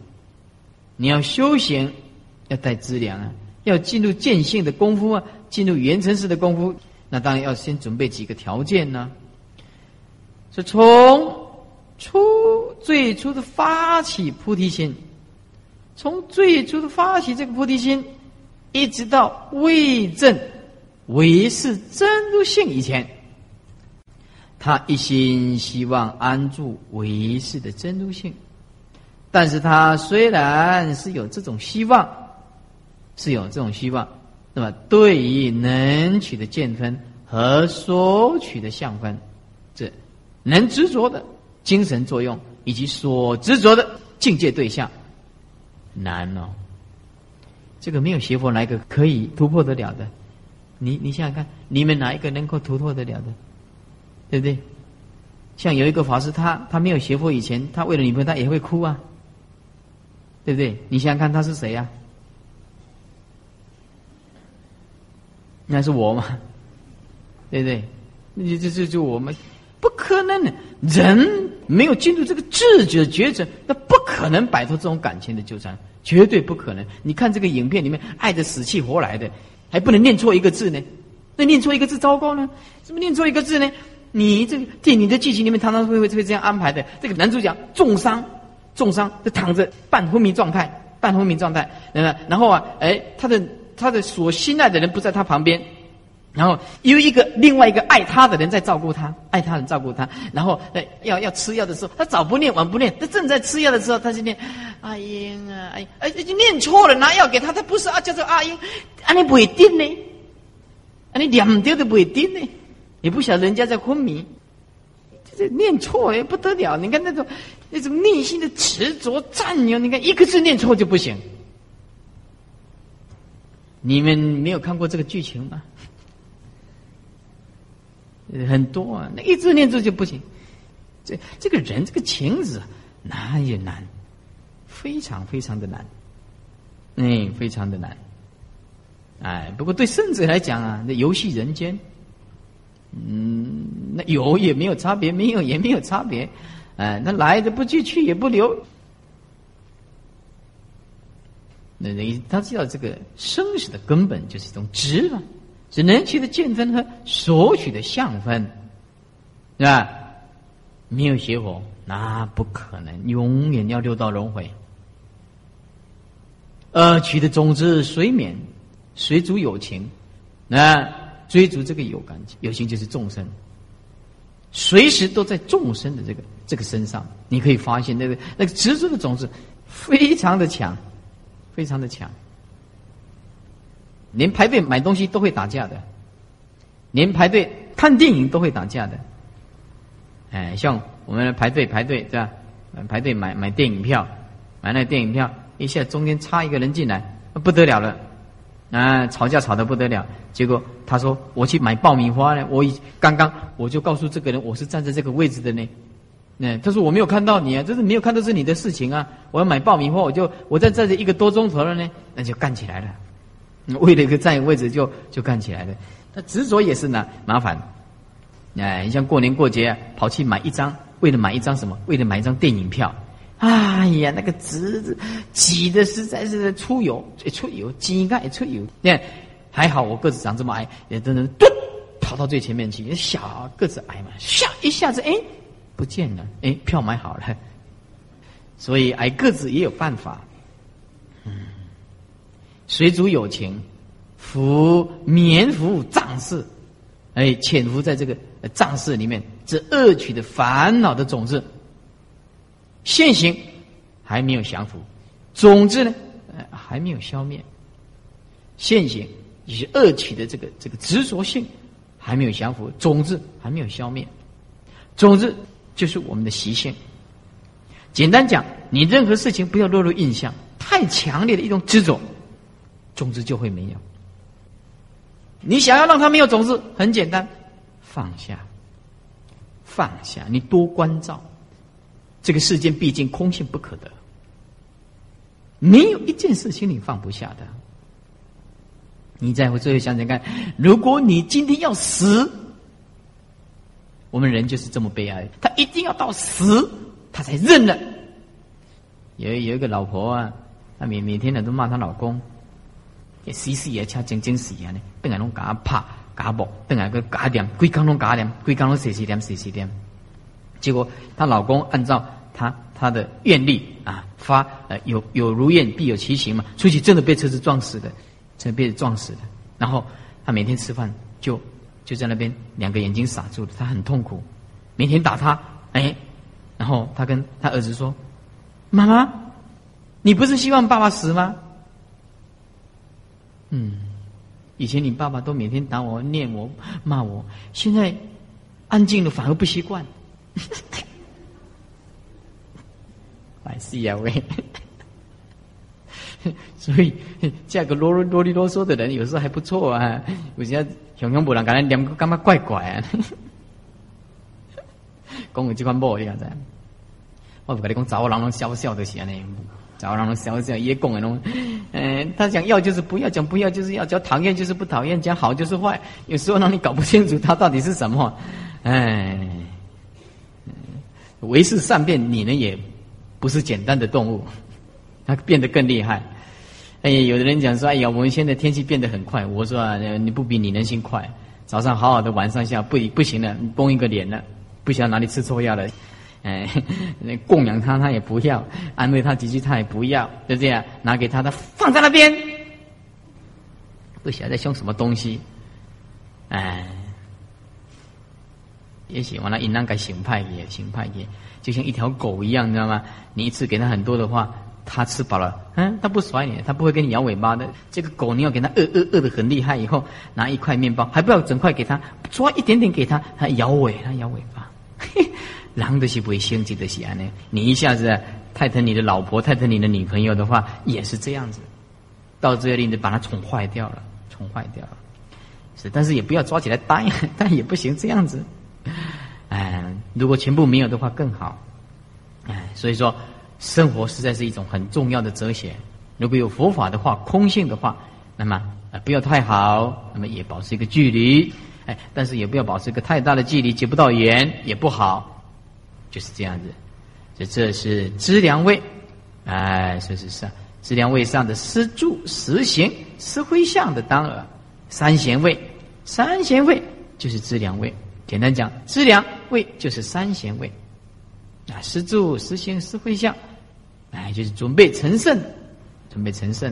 你要修行。要带资粮啊，要进入见性的功夫啊，进入圆成式的功夫，那当然要先准备几个条件呢。是从初最初的发起菩提心，从最初的发起这个菩提心，一直到为证唯是真如性以前，他一心希望安住唯是的真如性。但是他虽然是有这种希望，是有这种希望，那么对于能取的见分和所取的相分，这能执着的精神作用以及所执着的境界对象，难哦。这个没有邪佛哪一个可以突破得了的？你你想想看，你们哪一个能够突破得了的？对不对？像有一个法师，他他没有邪佛以前，他为了女朋友，他也会哭啊。对不对？你想想看，他是谁呀？那是我吗？(laughs) 对不对？你这这就我们不可能，人没有进入这个自觉抉择，那不可能摆脱这种感情的纠缠，绝对不可能。你看这个影片里面，爱的死去活来的，还不能念错一个字呢？那念错一个字糟糕呢？怎么念错一个字呢？你这个电影的剧情里面，常常会会会这样安排的。这个男主角重伤。重伤，就躺着半昏迷状态，半昏迷状态。然后啊，哎，他的他的所心爱的人不在他旁边，然后有一个另外一个爱他的人在照顾他，爱他人照顾他。然后，要要吃药的时候，他早不念晚不念，他正在吃药的时候，他就念阿英啊，哎哎，就念错了，拿药给他，他不是啊，叫做阿英，啊你不会定呢，啊你两丢都不会定呢，也不晓得人家在昏迷。这念错也不得了，你看那种那种内心的执着占有，你看一个字念错就不行。你们没有看过这个剧情吗？很多啊，那一字念字就不行。这这个人这个情字难也难，非常非常的难，嗯，非常的难。哎，不过对圣者来讲啊，那游戏人间。嗯，那有也没有差别，没有也没有差别，哎，那来的不去，去也不留。那人他知道这个生死的根本就是一种执了，是能取的见分和所取的相分，是吧？没有邪火，那不可能，永远要六道轮回。呃，取的种子随免，随主有情，那。追逐这个有感情，有情就是众生，随时都在众生的这个这个身上，你可以发现那个那个执着的种子非常的强，非常的强，连排队买东西都会打架的，连排队看电影都会打架的，哎，像我们排队排队对吧？排队买买电影票，买那电影票，一下中间插一个人进来，不得了了。啊，吵架吵得不得了，结果他说我去买爆米花呢，我已刚刚我就告诉这个人我是站在这个位置的呢，那他说我没有看到你啊，这是没有看到是你的事情啊，我要买爆米花，我就我在站着一个多钟头了呢，那就干起来了，为了一个占位置就就干起来了，他执着也是呢麻烦，哎，你像过年过节跑去买一张，为了买一张什么？为了买一张电影票。哎呀，那个侄子挤的实在是出油，出油，挤盖出油。你看，还好我个子长这么矮，也都能蹲跑到最前面去。小个子矮嘛，下一下子哎不见了，哎票买好了。所以矮个子也有办法。水主有情，服免服藏事，哎潜伏在这个藏事里面，这恶取的烦恼的种子。现行还没有降服，种子呢，呃，还没有消灭。现行以及恶取的这个这个执着性还没有降服，种子还没有消灭。种子就是我们的习性。简单讲，你任何事情不要落入印象，太强烈的一种执着，种子就会没有。你想要让它没有种子，很简单，放下，放下，你多关照。这个世间毕竟空性不可得，没有一件事情你放不下的。你再会最后想想看，如果你今天要死，我们人就是这么悲哀，他一定要到死，他才认了。有有一个老婆啊，她每每天呢都骂她老公，死死也掐精精死啊呢，等下拢假拍假搏，等下个假点，规工拢假点，规工拢死死点死死点。结果她老公按照她她的愿力啊，发呃有有如愿必有其行嘛，出去真的被车子撞死的，真的被撞死的。然后她每天吃饭就就在那边两个眼睛傻住了，她很痛苦，每天打他，哎，然后她跟她儿子说：“妈妈，你不是希望爸爸死吗？”嗯，以前你爸爸都每天打我、念我、骂我，现在安静了反而不习惯。I see 啊喂，(laughs) 所以嫁个啰啰啰里啰嗦的人，有时候还不错啊。有些雄雄不人感觉两个干嘛怪怪啊？(laughs) 讲有这款某你看在，我不跟你讲，找我人拢笑笑的是安尼，找我人拢笑笑也讲的拢，嗯，他讲要就是不要，讲不要就是要，讲讨厌就是不讨厌，讲好就是坏，有时候让你搞不清楚他到底是什么，哎。为是善变，你呢也不是简单的动物，它变得更厉害。哎，有的人讲说：“哎呀，我们现在天气变得很快。”我说：“啊，你不比你人心快。早上好好的，晚上下不不行了，崩一个脸了，不晓得哪里吃错药了。哎，供养他他也不要，安慰他几句他也不要，就这样拿给他，他放在那边，不晓得在凶什么东西。哎。”也喜欢那应当该行派也行派也，就像一条狗一样，你知道吗？你一次给它很多的话，它吃饱了，嗯，它不甩你，它不会跟你摇尾巴的。这个狗你要给它饿饿饿的很厉害，以后拿一块面包，还不要整块给它，抓一点点给它，它摇尾，它摇尾巴。(laughs) 狼的是不会心急的喜安呢。你一下子太疼你的老婆，太疼你的女朋友的话，也是这样子，到这里你把它宠坏掉了，宠坏掉了。是，但是也不要抓起来打，(laughs) 但也不行这样子。哎，如果全部没有的话更好。哎，所以说，生活实在是一种很重要的哲学。如果有佛法的话，空性的话，那么啊不要太好，那么也保持一个距离。哎，但是也不要保持一个太大的距离，结不到缘也不好，就是这样子。这这是知良位，哎，这是上知良位上的施住、实行、施灰相的当儿，三贤位，三贤位就是知良位。简单讲，知良位就是三贤位，啊，施助、实行、施会相，哎，就是准备成圣，准备成圣。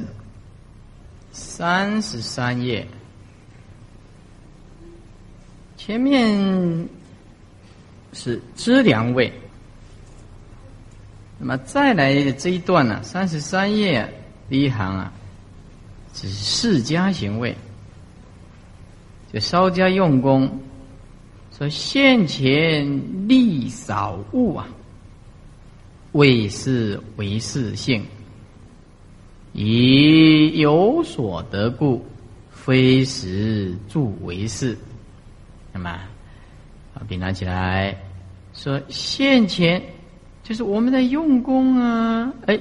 三十三页，前面是知良位，那么再来这一段呢？三十三页第一行啊，是释迦行位，就稍加用功。说现前利少物啊，为是为是性，以有所得故，非时助为是。那么，笔拿起来，说现前就是我们的用功啊，哎，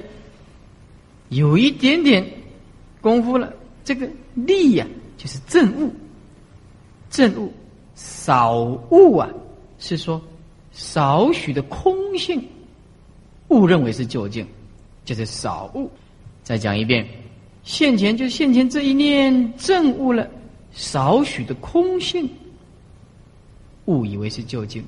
有一点点功夫了。这个利呀，就是正悟，正悟。少悟啊，是说少许的空性，误认为是究竟，就是少悟。再讲一遍，现前就是现前这一念正悟了少许的空性，误以为是究竟。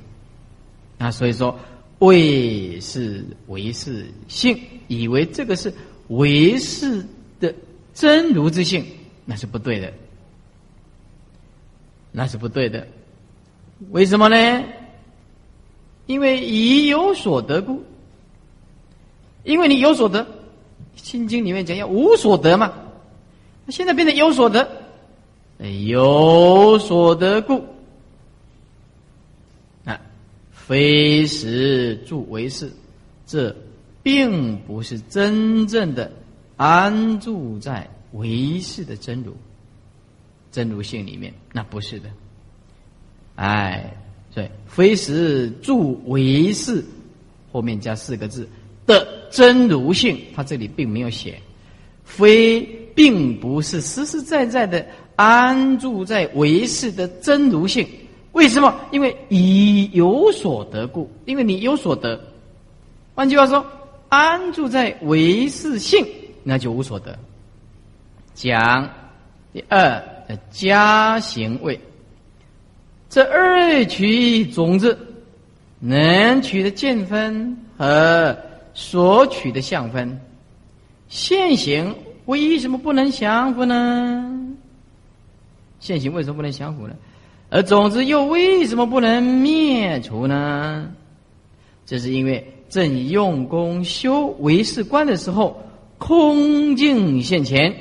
那所以说，为是为是性，以为这个是为是的真如之性，那是不对的，那是不对的。为什么呢？因为已有所得故。因为你有所得，《心经》里面讲要无所得嘛。现在变得有所得，有所得故，非实住为是，这并不是真正的安住在唯识的真如、真如性里面，那不是的。哎，对，非实住为是，后面加四个字的真如性，他这里并没有写，非并不是实实在在的安住在为是的真如性。为什么？因为已有所得故，因为你有所得。换句话说，安住在唯是性，那就无所得。讲第二的加行位。这二取种子，能取的见分和所取的相分，现行为什么不能相符呢？现行为什么不能相符呢？而种子又为什么不能灭除呢？这是因为正用功修唯识观的时候，空境现前，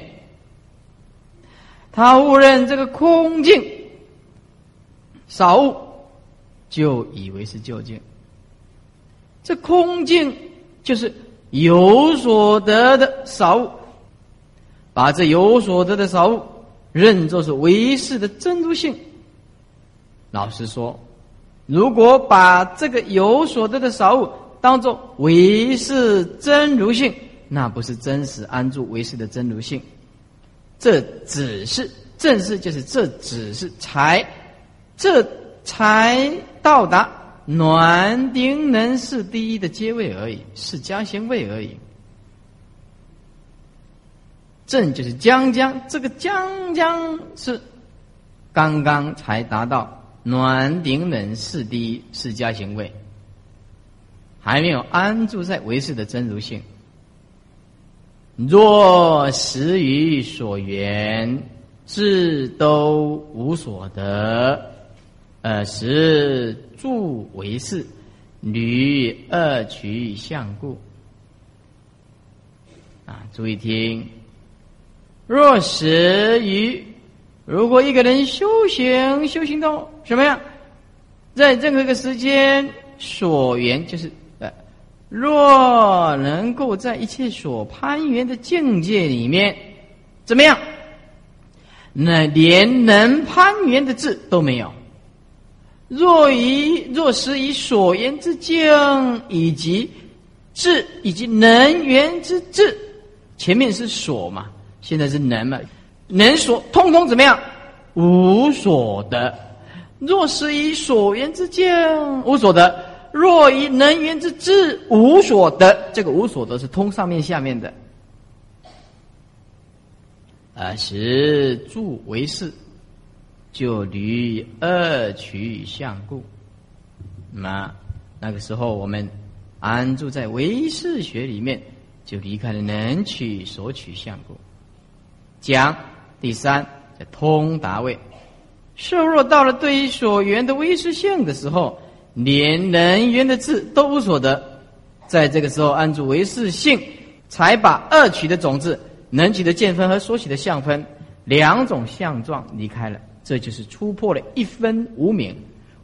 他误认这个空境少物。就以为是究竟，这空境就是有所得的少物，把这有所得的少物认作是唯识的真如性。老实说，如果把这个有所得的少物当作唯是真如性，那不是真实安住唯是的真如性，这只是正是就是这只是才这。才到达暖丁能是第一的阶位而已，是将行位而已。正就是将将，这个将将是刚刚才达到暖顶冷是第一是加行位，还没有安住在唯识的真如性。若实于所缘，自都无所得。呃，时住为是，女二取相故。啊，注意听。若实于，如果一个人修行修行到什么样，在任何一个时间所缘，就是呃，若能够在一切所攀缘的境界里面，怎么样？那连能攀缘的字都没有。若以若是以所言之境，以及智以及能源之智，前面是所嘛，现在是能嘛，能所通通怎么样？无所得。若是以所言之境无所得，若以能源之智无所得，这个无所得是通上面下面的，啊，是住为是。就离二取相故，那那个时候我们安住在唯识学里面，就离开了能取所取相故。讲第三叫通达位，设若到了对于所缘的唯识性的时候，连能缘的智都无所得，在这个时候安住唯识性，才把二取的种子、能取的见分和所取的相分两种相状离开了。这就是突破了一分无名。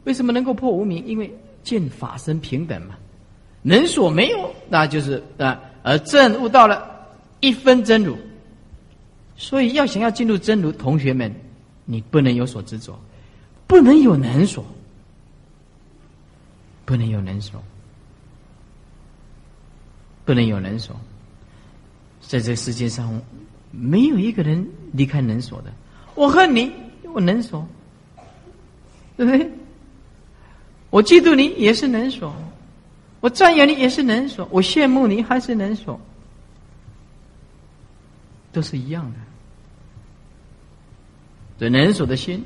为什么能够破无名？因为见法身平等嘛。能所没有，那就是啊，而证悟到了一分真如。所以要想要进入真如，同学们，你不能有所执着，不能有能所，不能有能所，不能有能所。在这世界上，没有一个人离开能所的。我恨你。我能说，对不对？我嫉妒你也是能说，我赞扬你也是能说，我羡慕你还是能说，都是一样的。这能所的心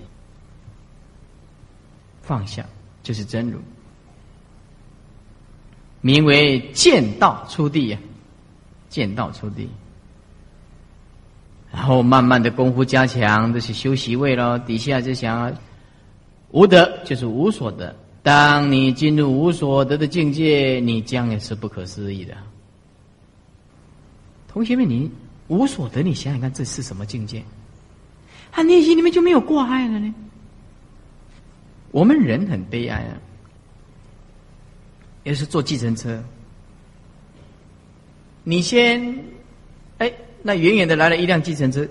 放下，就是真如，名为见道出地呀，见道出地。然后慢慢的功夫加强，这是修习位了。底下就想无德就是无所得。当你进入无所得的境界，你将也是不可思议的。同学们，你无所得，你想想看，这是什么境界？他内心里面就没有挂碍了呢？我们人很悲哀啊，也是坐计程车，你先，哎。那远远的来了一辆计程车，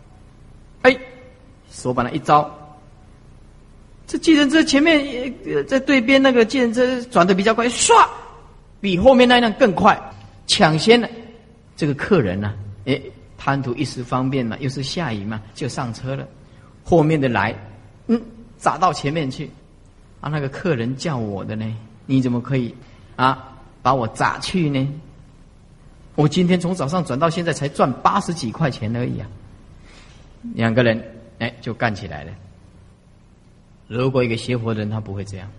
哎，手把它一招，这计程车前面在对边那个计程车转的比较快，唰，比后面那辆更快，抢先了。这个客人呢，哎，贪图一时方便嘛，又是下雨嘛，就上车了。后面的来，嗯，砸到前面去，啊，那个客人叫我的呢，你怎么可以啊把我砸去呢？我今天从早上转到现在才赚八十几块钱而已啊！两个人哎就干起来了。如果一个邪佛人他不会这样，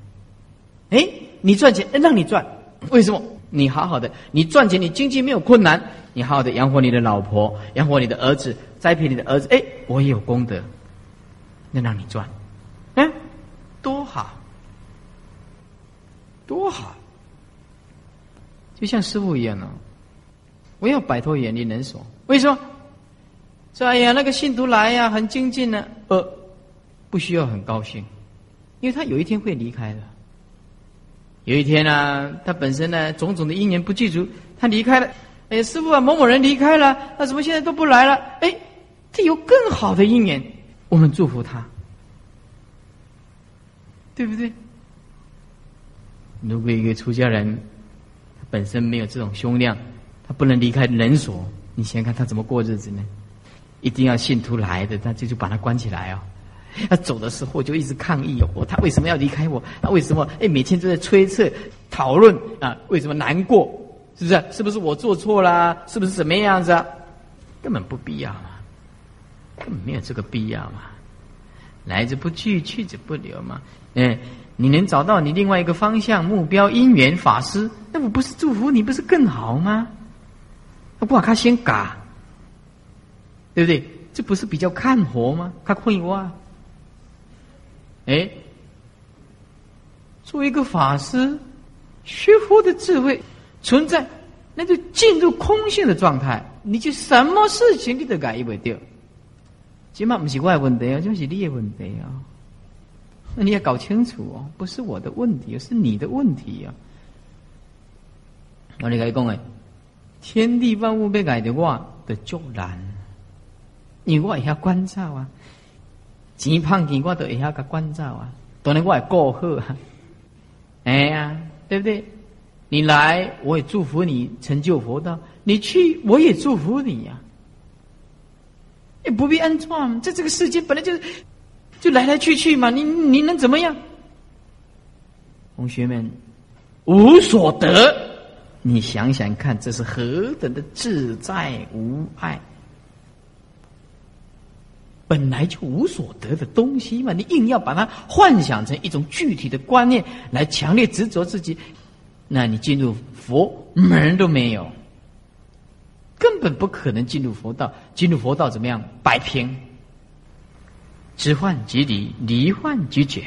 哎，你赚钱，让你赚，为什么？你好好的，你赚钱，你经济没有困难，你好好的养活你的老婆，养活你的儿子，栽培你的儿子，哎，我也有功德，那让你赚，嗯，多好，多好，就像师傅一样哦，我要摆脱远离人所，为什么？说哎呀，那个信徒来呀，很精进呢，呃，不需要很高兴，因为他有一天会离开的。有一天呢，他本身呢种种的因缘不具足，他离开了。哎，师傅啊，某某人离开了，那怎么现在都不来了？哎，他有更好的因缘，我们祝福他，对不对？如果一个出家人，本身没有这种胸量，他不能离开人所，你想想看他怎么过日子呢？一定要信徒来的，他就就把他关起来啊。他走的时候就一直抗议哦，他为什么要离开我？他为什么哎每天都在催测、讨论啊？为什么难过？是不是？是不是我做错了？是不是怎么样子啊？根本不必要嘛，根本没有这个必要嘛。来之不拒，去之不留嘛。哎，你能找到你另外一个方向、目标、因缘、法师，那我不是祝福你，不是更好吗？那不把他先嘎，对不对？这不是比较看活吗？他困哇。哎，作为一个法师，学佛的智慧存在，那就进入空性的状态，你就什么事情你都改不掉。起码不是我的问题啊，就是你的问题啊。那你要搞清楚哦，不是我的问题，是你的问题啊。我你可以讲哎，天地万物被改的话的就难，你我也要关照啊。钱胖钱我都会晓个关照啊，当然我也过好啊，哎呀，对不对？你来我也祝福你成就佛道，你去我也祝福你呀，也不必安创，在这个世界本来就就来来去去嘛，你你能怎么样？同学们，无所得，你想想看，这是何等的自在无碍。本来就无所得的东西嘛，你硬要把它幻想成一种具体的观念来强烈执着自己，那你进入佛门都没有，根本不可能进入佛道。进入佛道怎么样？摆平，知幻即离，离幻即解。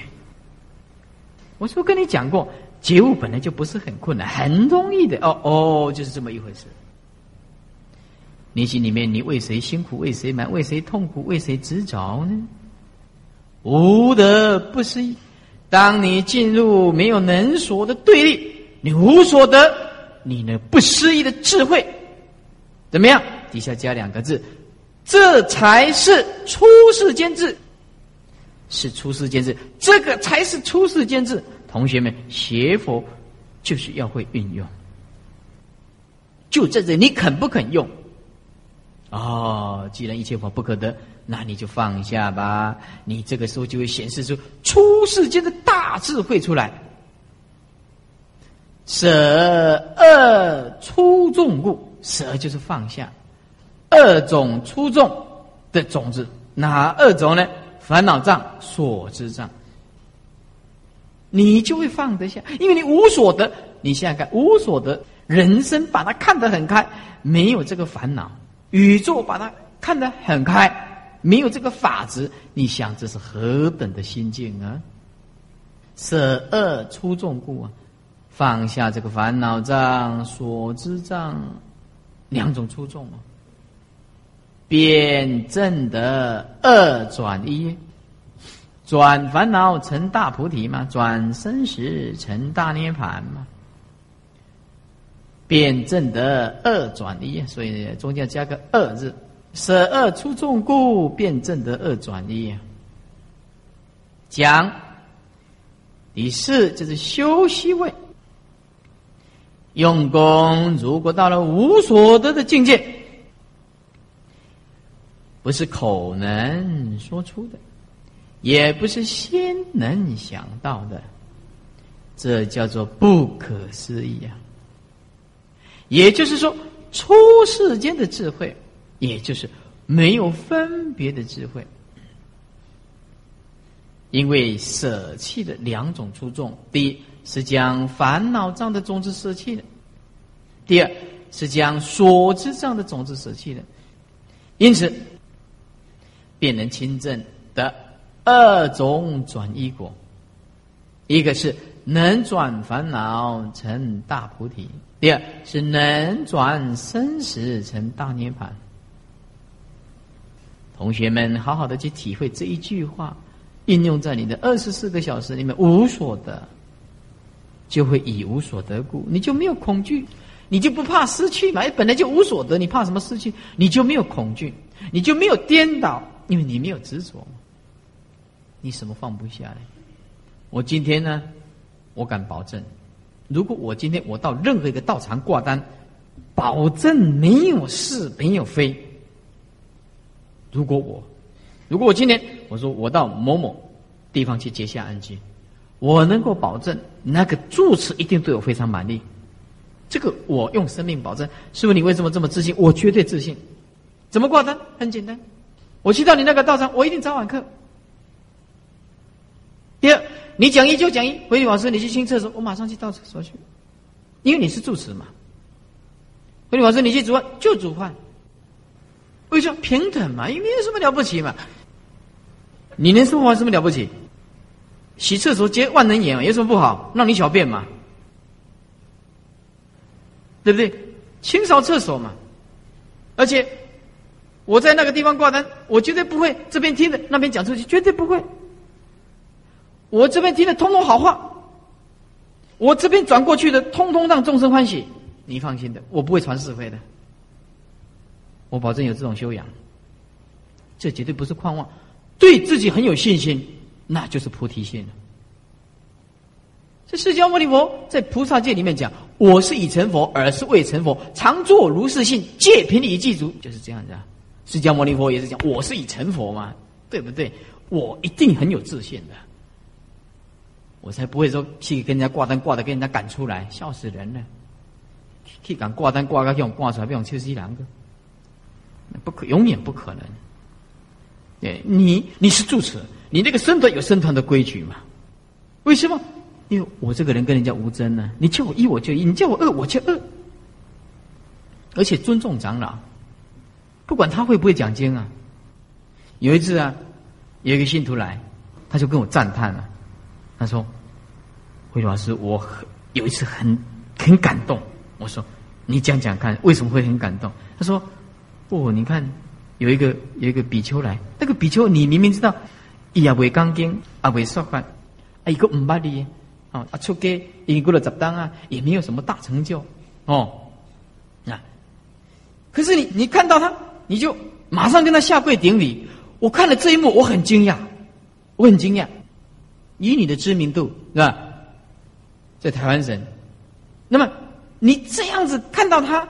我说跟你讲过，觉悟本来就不是很困难，很容易的。哦哦，就是这么一回事。你心里面，你为谁辛苦？为谁忙？为谁痛苦？为谁执着呢？无得不思议。当你进入没有能所的对立，你无所得，你呢不思议的智慧，怎么样？底下加两个字，这才是出世间智，是出世间智，这个才是出世间智。同学们，学佛就是要会运用，就在这，你肯不肯用？哦，既然一切法不可得，那你就放下吧。你这个时候就会显示出出世间的大智慧出来。舍恶出众故，舍就是放下二种出众的种子。哪二种呢？烦恼障、所知障。你就会放得下，因为你无所得。你想想看，无所得，人生把它看得很开，没有这个烦恼。宇宙把它看得很开，没有这个法执，你想这是何等的心境啊？舍恶出众故啊，放下这个烦恼障、所知障两种出众啊，便正得二转一，转烦恼成大菩提嘛，转生死成大涅盘嘛。便正得二转一，所以中间加个二字，舍二出众故，便正得二转一。讲第四就是修习位，用功。如果到了无所得的境界，不是口能说出的，也不是心能想到的，这叫做不可思议啊！也就是说，出世间的智慧，也就是没有分别的智慧，因为舍弃的两种出众：第一，是将烦恼障的种子舍弃了；第二是将所知障的种子舍弃了。因此，便能亲证的二种转一果，一个是能转烦恼成大菩提，第二是能转生死成大涅槃。同学们，好好的去体会这一句话，应用在你的二十四个小时里面，无所得，就会以无所得故，你就没有恐惧，你就不怕失去嘛？本来就无所得，你怕什么失去？你就没有恐惧，你就没有颠倒，因为你没有执着嘛你什么放不下呢？我今天呢，我敢保证，如果我今天我到任何一个道场挂单，保证没有是，没有非。如果我，如果我今天我说我到某某地方去结下安居，我能够保证那个住持一定对我非常满意。这个我用生命保证。师傅，你为什么这么自信？我绝对自信。怎么挂单？很简单，我去到你那个道场，我一定早晚课。第二，你讲一就讲一，回去老师，你去清厕所，我马上去倒厕所去，因为你是住持嘛。回去老师，你去煮饭就煮饭。为什么平等嘛？也没有什么了不起嘛。你能说话什么了不起？洗厕所接万能眼有什么不好？让你小便嘛，对不对？清扫厕所嘛。而且我在那个地方挂单，我绝对不会这边听的那边讲出去，绝对不会。我这边听的通通好话，我这边转过去的通通让众生欢喜。你放心的，我不会传是非的。我保证有这种修养，这绝对不是狂妄，对自己很有信心，那就是菩提心了。这释迦牟尼佛在菩萨界里面讲：“我是已成佛，而是未成佛，常作如是性，借凭以记足。”就是这样子啊。释迦牟尼佛也是讲：“我是已成佛嘛，对不对？我一定很有自信的，我才不会说去跟人家挂单挂的，跟人家赶出来，笑死人了。去敢挂单挂个给我挂出来，被我切死两个。”不可，永远不可能。对你，你是住持，你那个僧团有僧团的规矩嘛？为什么？因为我这个人跟人家无争呢。你叫我一，我就一；你叫我二，我就二。而且尊重长老，不管他会不会讲经啊。有一次啊，有一个信徒来，他就跟我赞叹了，他说：“慧老师，我有一次很很感动。”我说：“你讲讲看，为什么会很感动？”他说。哦，你看，有一个有一个比丘来，那个比丘你明明知道，也未刚经，也未说法，啊，一个唔捌哩，哦，啊，出家已经过了十当啊，也没有什么大成就，哦，啊，可是你你看到他，你就马上跟他下跪顶礼。我看了这一幕，我很惊讶，我很惊讶，以你的知名度是吧，在台湾省，那么你这样子看到他。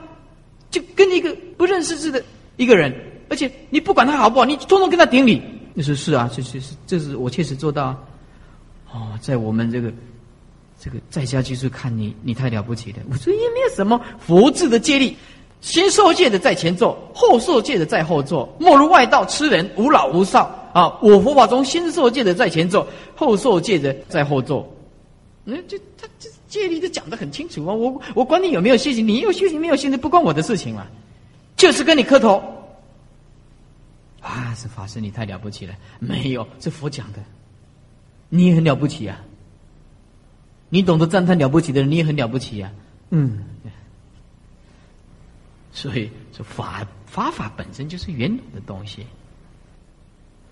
就跟一个不认识字的一个人，而且你不管他好不好，你通通跟他顶礼。就是是啊，这这是这是我确实做到。哦，在我们这个这个在家居士看你，你太了不起了。我说也没有什么佛字的借力，先受戒的在前坐，后受戒的在后坐。莫如外道吃人，无老无少啊！我佛法中先受戒的在前坐，后受戒的在后坐。那就他这。戒律都讲得很清楚啊！我我管你有没有信心，你有信心没有信心不关我的事情嘛，就是跟你磕头。啊，是法师你太了不起了，没有是佛讲的，你也很了不起啊！你懂得赞叹了不起的人，你也很了不起啊！嗯，所以说法法法本身就是圆融的东西，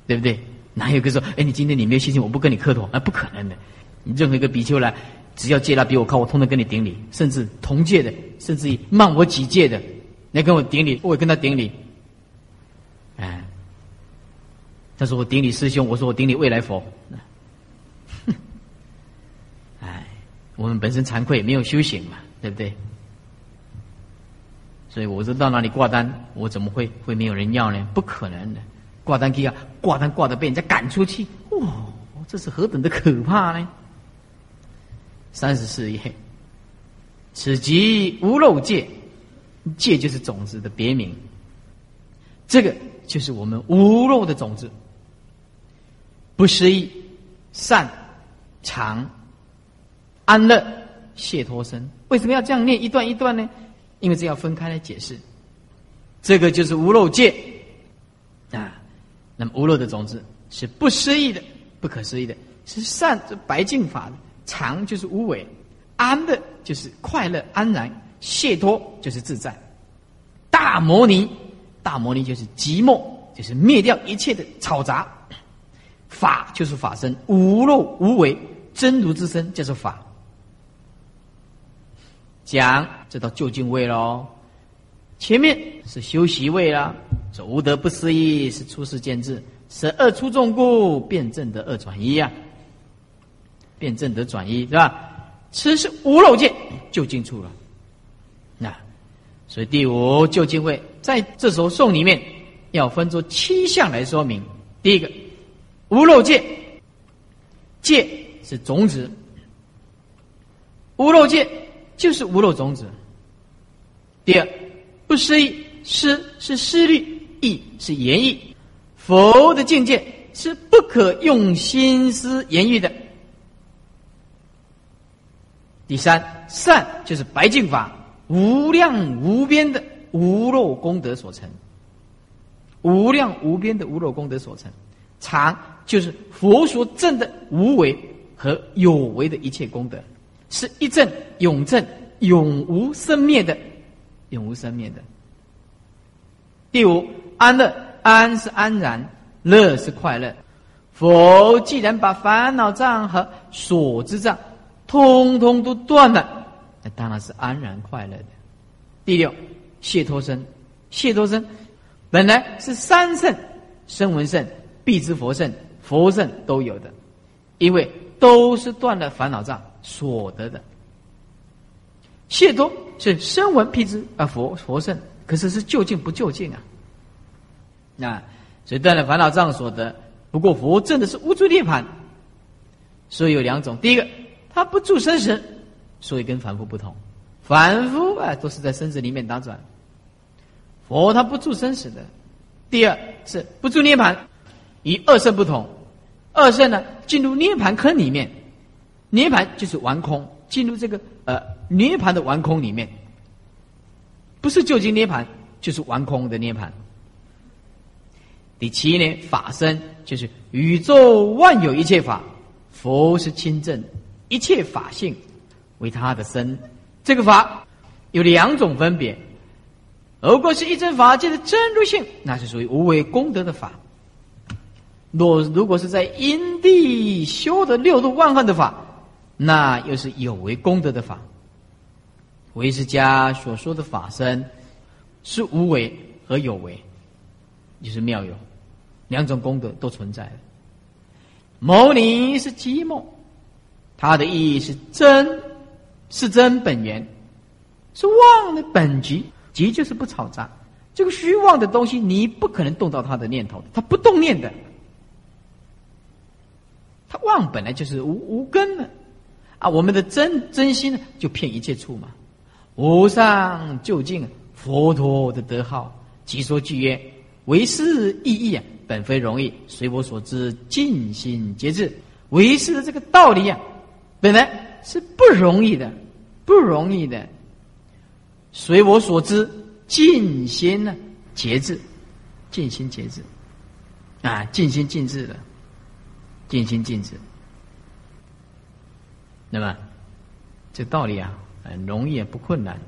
对不对？哪有个说，哎，你今天你没有信心，我不跟你磕头，那不可能的。你任何一个比丘来。只要戒他比我高，我通通跟你顶礼，甚至同戒的，甚至于慢我几戒的，来跟我顶礼，我也跟他顶礼。哎，他说我顶你师兄，我说我顶你未来佛。哼 (laughs) 哎，我们本身惭愧，没有修行嘛，对不对？所以我说到哪里挂单，我怎么会会没有人要呢？不可能的，挂单机啊，挂单挂的被人家赶出去，哇，这是何等的可怕呢？三十四页，此即无漏戒，戒就是种子的别名。这个就是我们无漏的种子，不思议、善、常、安乐解脱身。为什么要这样念一段一段呢？因为这要分开来解释。这个就是无漏界啊。那么无漏的种子是不思议的、不可思议的，是善这白净法的。常就是无为，安的就是快乐安然，解脱就是自在。大摩尼，大摩尼就是寂寞，就是灭掉一切的嘈杂。法就是法身，无漏无为，真如之身叫做法。讲这到究竟位喽，前面是修习位啦，这无德不思议是出世见智，是二出众故，辩证得二转一啊，辩证得转一是吧？此是无漏见究竟处了。那所以第五究竟位在这首颂里面要分作七项来说明。第一个，无漏戒，戒是种子，无漏戒。就是无漏种子。第二，不思议，思是思虑，意是言语。佛的境界是不可用心思言语的。第三，善就是白净法，无量无边的无漏功德所成。无量无边的无漏功德所成。常就是佛所证的无为和有为的一切功德。是一正永正永无生灭的，永无生灭的。第五安乐安是安然，乐是快乐。佛既然把烦恼障和所知障通通都断了，那当然是安然快乐的。第六解脱身，解脱身本来是三圣：声闻圣、必知佛圣、佛圣都有的，因为都是断了烦恼障。所得的，解脱是声闻辟支啊，佛佛圣，可是是究竟不究竟啊？那所以断了烦恼障所得，不过佛证的是无住涅盘，所以有两种。第一个，他不住生死，所以跟凡夫不同。凡夫啊，都是在生死里面打转，佛他不住生死的。第二是不住涅盘，与二圣不同。二圣呢，进入涅盘坑里面。涅盘就是完空，进入这个呃涅盘的完空里面，不是究竟涅盘，就是完空的涅盘。第七呢，法身就是宇宙万有一切法，佛是清正，一切法性为他的身。这个法有两种分别，如果是一真法界的真如性，那是属于无为功德的法；若如果是在因地修的六度万恨的法。那又是有为功德的法，唯识家所说的法身是无为和有为，就是妙有两种功德都存在。牟尼是寂寞，它的意义是真，是真本源，是妄的本极，极就是不吵杂。这个虚妄的东西，你不可能动到他的念头，他不动念的。它妄本来就是无无根的。啊，我们的真真心呢，就骗一切处嘛。无上究竟，佛陀的德号，即说句曰：为师意义啊，本非容易。随我所知，尽心节制。为师的这个道理啊，本来是不容易的，不容易的。随我所知，尽心呢节制，尽心节制，啊，尽心尽智的，尽心尽职。那么这道理啊很容易也不困难。